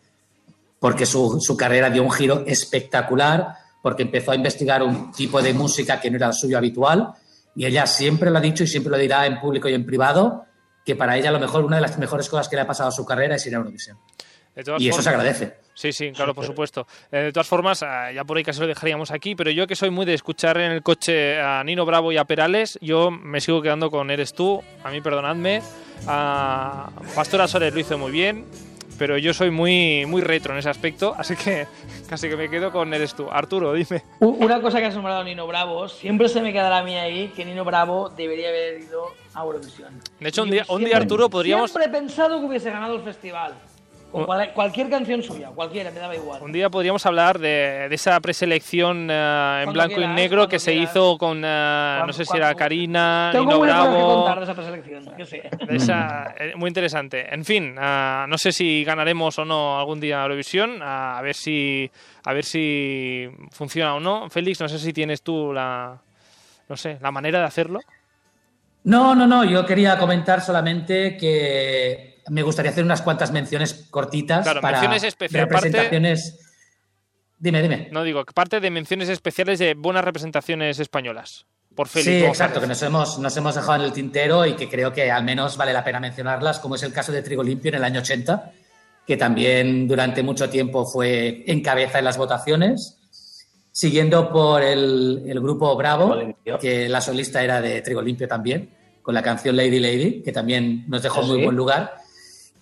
Porque su, su carrera dio un giro espectacular, porque empezó a investigar un tipo de música que no era el suyo habitual, y ella siempre lo ha dicho y siempre lo dirá en público y en privado, que para ella a lo mejor una de las mejores cosas que le ha pasado a su carrera es ir a Eurovisión.
De todas
Y eso se
formas-
agradece.
Sí, sí, claro, por supuesto. Eh, de todas formas, ah, ya por ahí casi lo dejaríamos aquí, pero yo que soy muy de escuchar en el coche a Nino Bravo y a Perales, yo me sigo quedando con Eres tú, a mí perdonadme. A Pastora Soler lo hizo muy bien, pero yo soy muy, muy retro en ese aspecto, así que casi que me quedo con Eres tú. Arturo, dime.
Una cosa que has nombrado Nino Bravo, siempre se me quedará a mí ahí que Nino Bravo debería haber ido a Eurovisión.
De hecho, un día, un día Arturo, podríamos...
Siempre he pensado que hubiese ganado el festival. Cual- cualquier canción suya, cualquiera, me daba igual.
Un día podríamos hablar de, de esa preselección eh, en blanco y negro que se hizo con, eh, no sé si era Karina,
Tengo
Nino
cosas que
Bravo...
contar de esa preselección, yo sé.
De esa- eh, muy interesante. En fin, no sé si ganaremos o no algún día Eurovisión. a ver si a ver si funciona o no. Félix, no sé si tienes tú la no sé la manera de hacerlo.
No, no, no. Yo quería comentar solamente que me gustaría hacer unas cuantas menciones cortitas
Claro,
para
menciones especiales, parte-
representaciones. Dime, dime.
No digo, parte de menciones especiales de buenas representaciones españolas. Por Félix.
Sí,
González.
exacto, que nos hemos, nos hemos dejado en el tintero y que creo que al menos vale la pena mencionarlas, como es el caso de Trigo Limpio en el año 80, que también durante mucho tiempo fue en cabeza en las votaciones, siguiendo por el, el grupo Bravo, que la solista era de Trigo Limpio también, con la canción Lady Lady, que también nos dejó
¿Ah,
muy
sí?
buen lugar.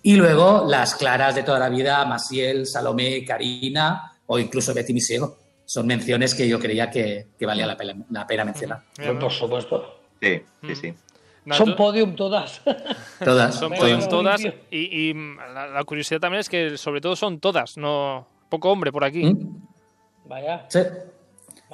Y luego las claras de toda la vida, Maciel, Salomé, Karina o incluso Betty Misiego. Son menciones que yo creía que, que valía la pena, la pena mencionar.
Por supuesto.
Sí, sí, sí.
No,
Son
tú-
podium todas.
Todas.
Son podium todas. Y, y, la, la curiosidad también es que sobre todo son todas, no poco hombre por aquí.
¿Mm?
Vaya.
Sí.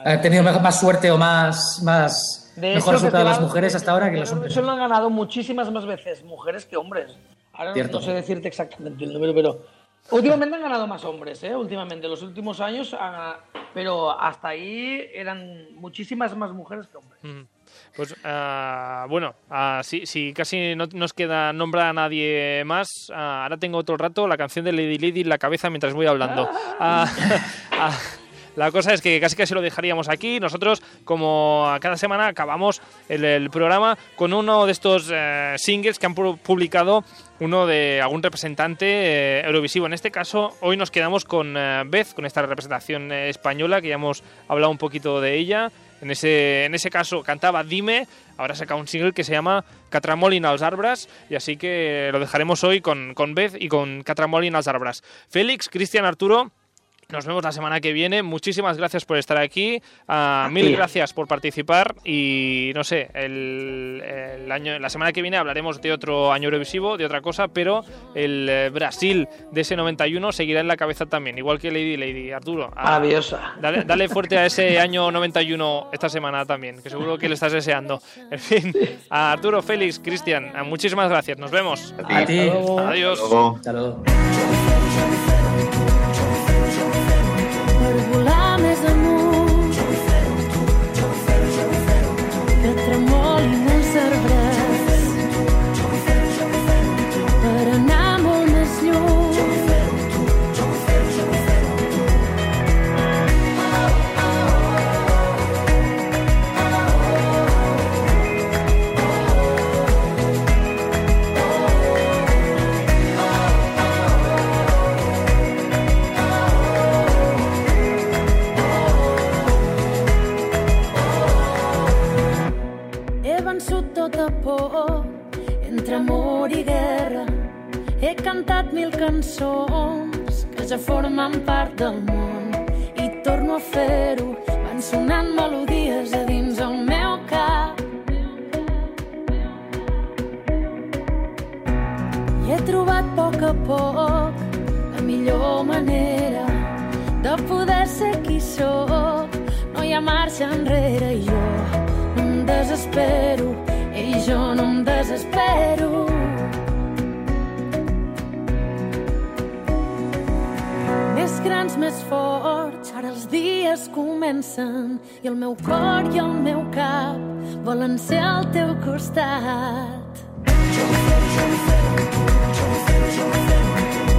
Han tenido más suerte o más, más
De
mejor resultado las mujeres hasta ahora que los
Eso
hombres.
lo han ganado muchísimas más veces mujeres que hombres. Ahora no-
Cierto.
no sé decirte exactamente el número, pero Últimamente han ganado más hombres, ¿eh? Últimamente, los últimos años, han- pero hasta ahí eran muchísimas más mujeres que hombres.
Mm. Pues ah, bueno, ah, si, si casi no nos queda nombrar a nadie más, ah, ahora tengo otro rato la canción de Lady Lady en la cabeza mientras voy hablando. La cosa es que casi casi lo dejaríamos aquí. Nosotros, como cada semana, acabamos el, programa con uno de estos eh, singles que han pu- publicado uno de algún representante eh, eurovisivo. En este caso, hoy nos quedamos con eh, Beth, con esta representación eh, española, que ya hemos hablado un poquito de ella. En ese, en ese caso cantaba Dime, ahora saca un single que se llama Catramolin als arbres, y así que lo dejaremos hoy con, con Beth y con Catramolin als arbres. Félix, Cristian, Arturo, nos vemos la semana que viene. Muchísimas gracias por estar aquí. Ah, mil gracias por participar. Y no sé, el, el año, la semana que viene hablaremos de otro año Eurovisivo, de otra cosa, pero el eh, Brasil de ese 91 seguirá en la cabeza también, igual que Lady Lady. Arturo, ah,
Maravillosa.
Dale, dale fuerte a ese año 91 esta semana también, que seguro que le estás deseando. En fin, a Arturo, Félix, Cristian, muchísimas gracias. Nos vemos.
A ti.
Adiós.
Hasta luego.
per tota por entre amor i guerra. He cantat mil cançons que ja formen part del món i torno a fer-ho. Van sonant melodies a dins el meu cap. I he trobat a poc a poc la millor manera de poder ser qui sóc. No hi ha marxa enrere i jo no em desespero, i jo no em desespero. Més grans, més forts, ara els dies comencen i el meu cor i el meu cap volen ser al teu costat.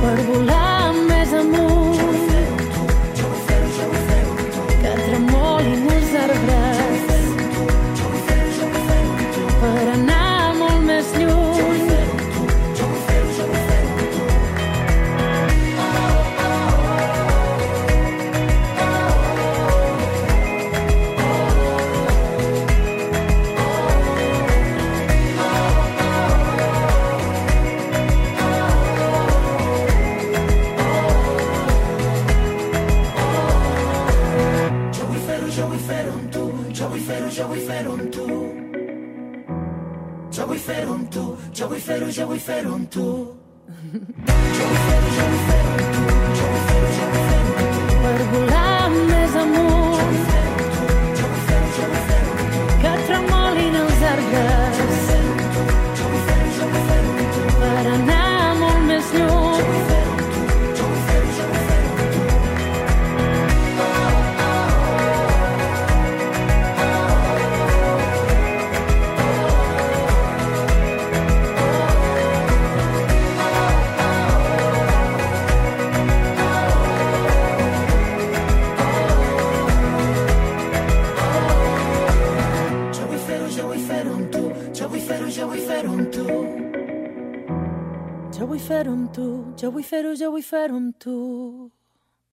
Per volar més amunt que tremolin els arbres
fer-ho amb tu, jo vull fer-ho, jo vull fer-ho amb tu. Jo vull fer-ho, jo vull fer-ho amb tu, jo vull fer-ho, jo vull fer-ho amb tu.
Per volar fer-ho amb tu, jo vull fer-ho, jo vull fer-ho amb tu.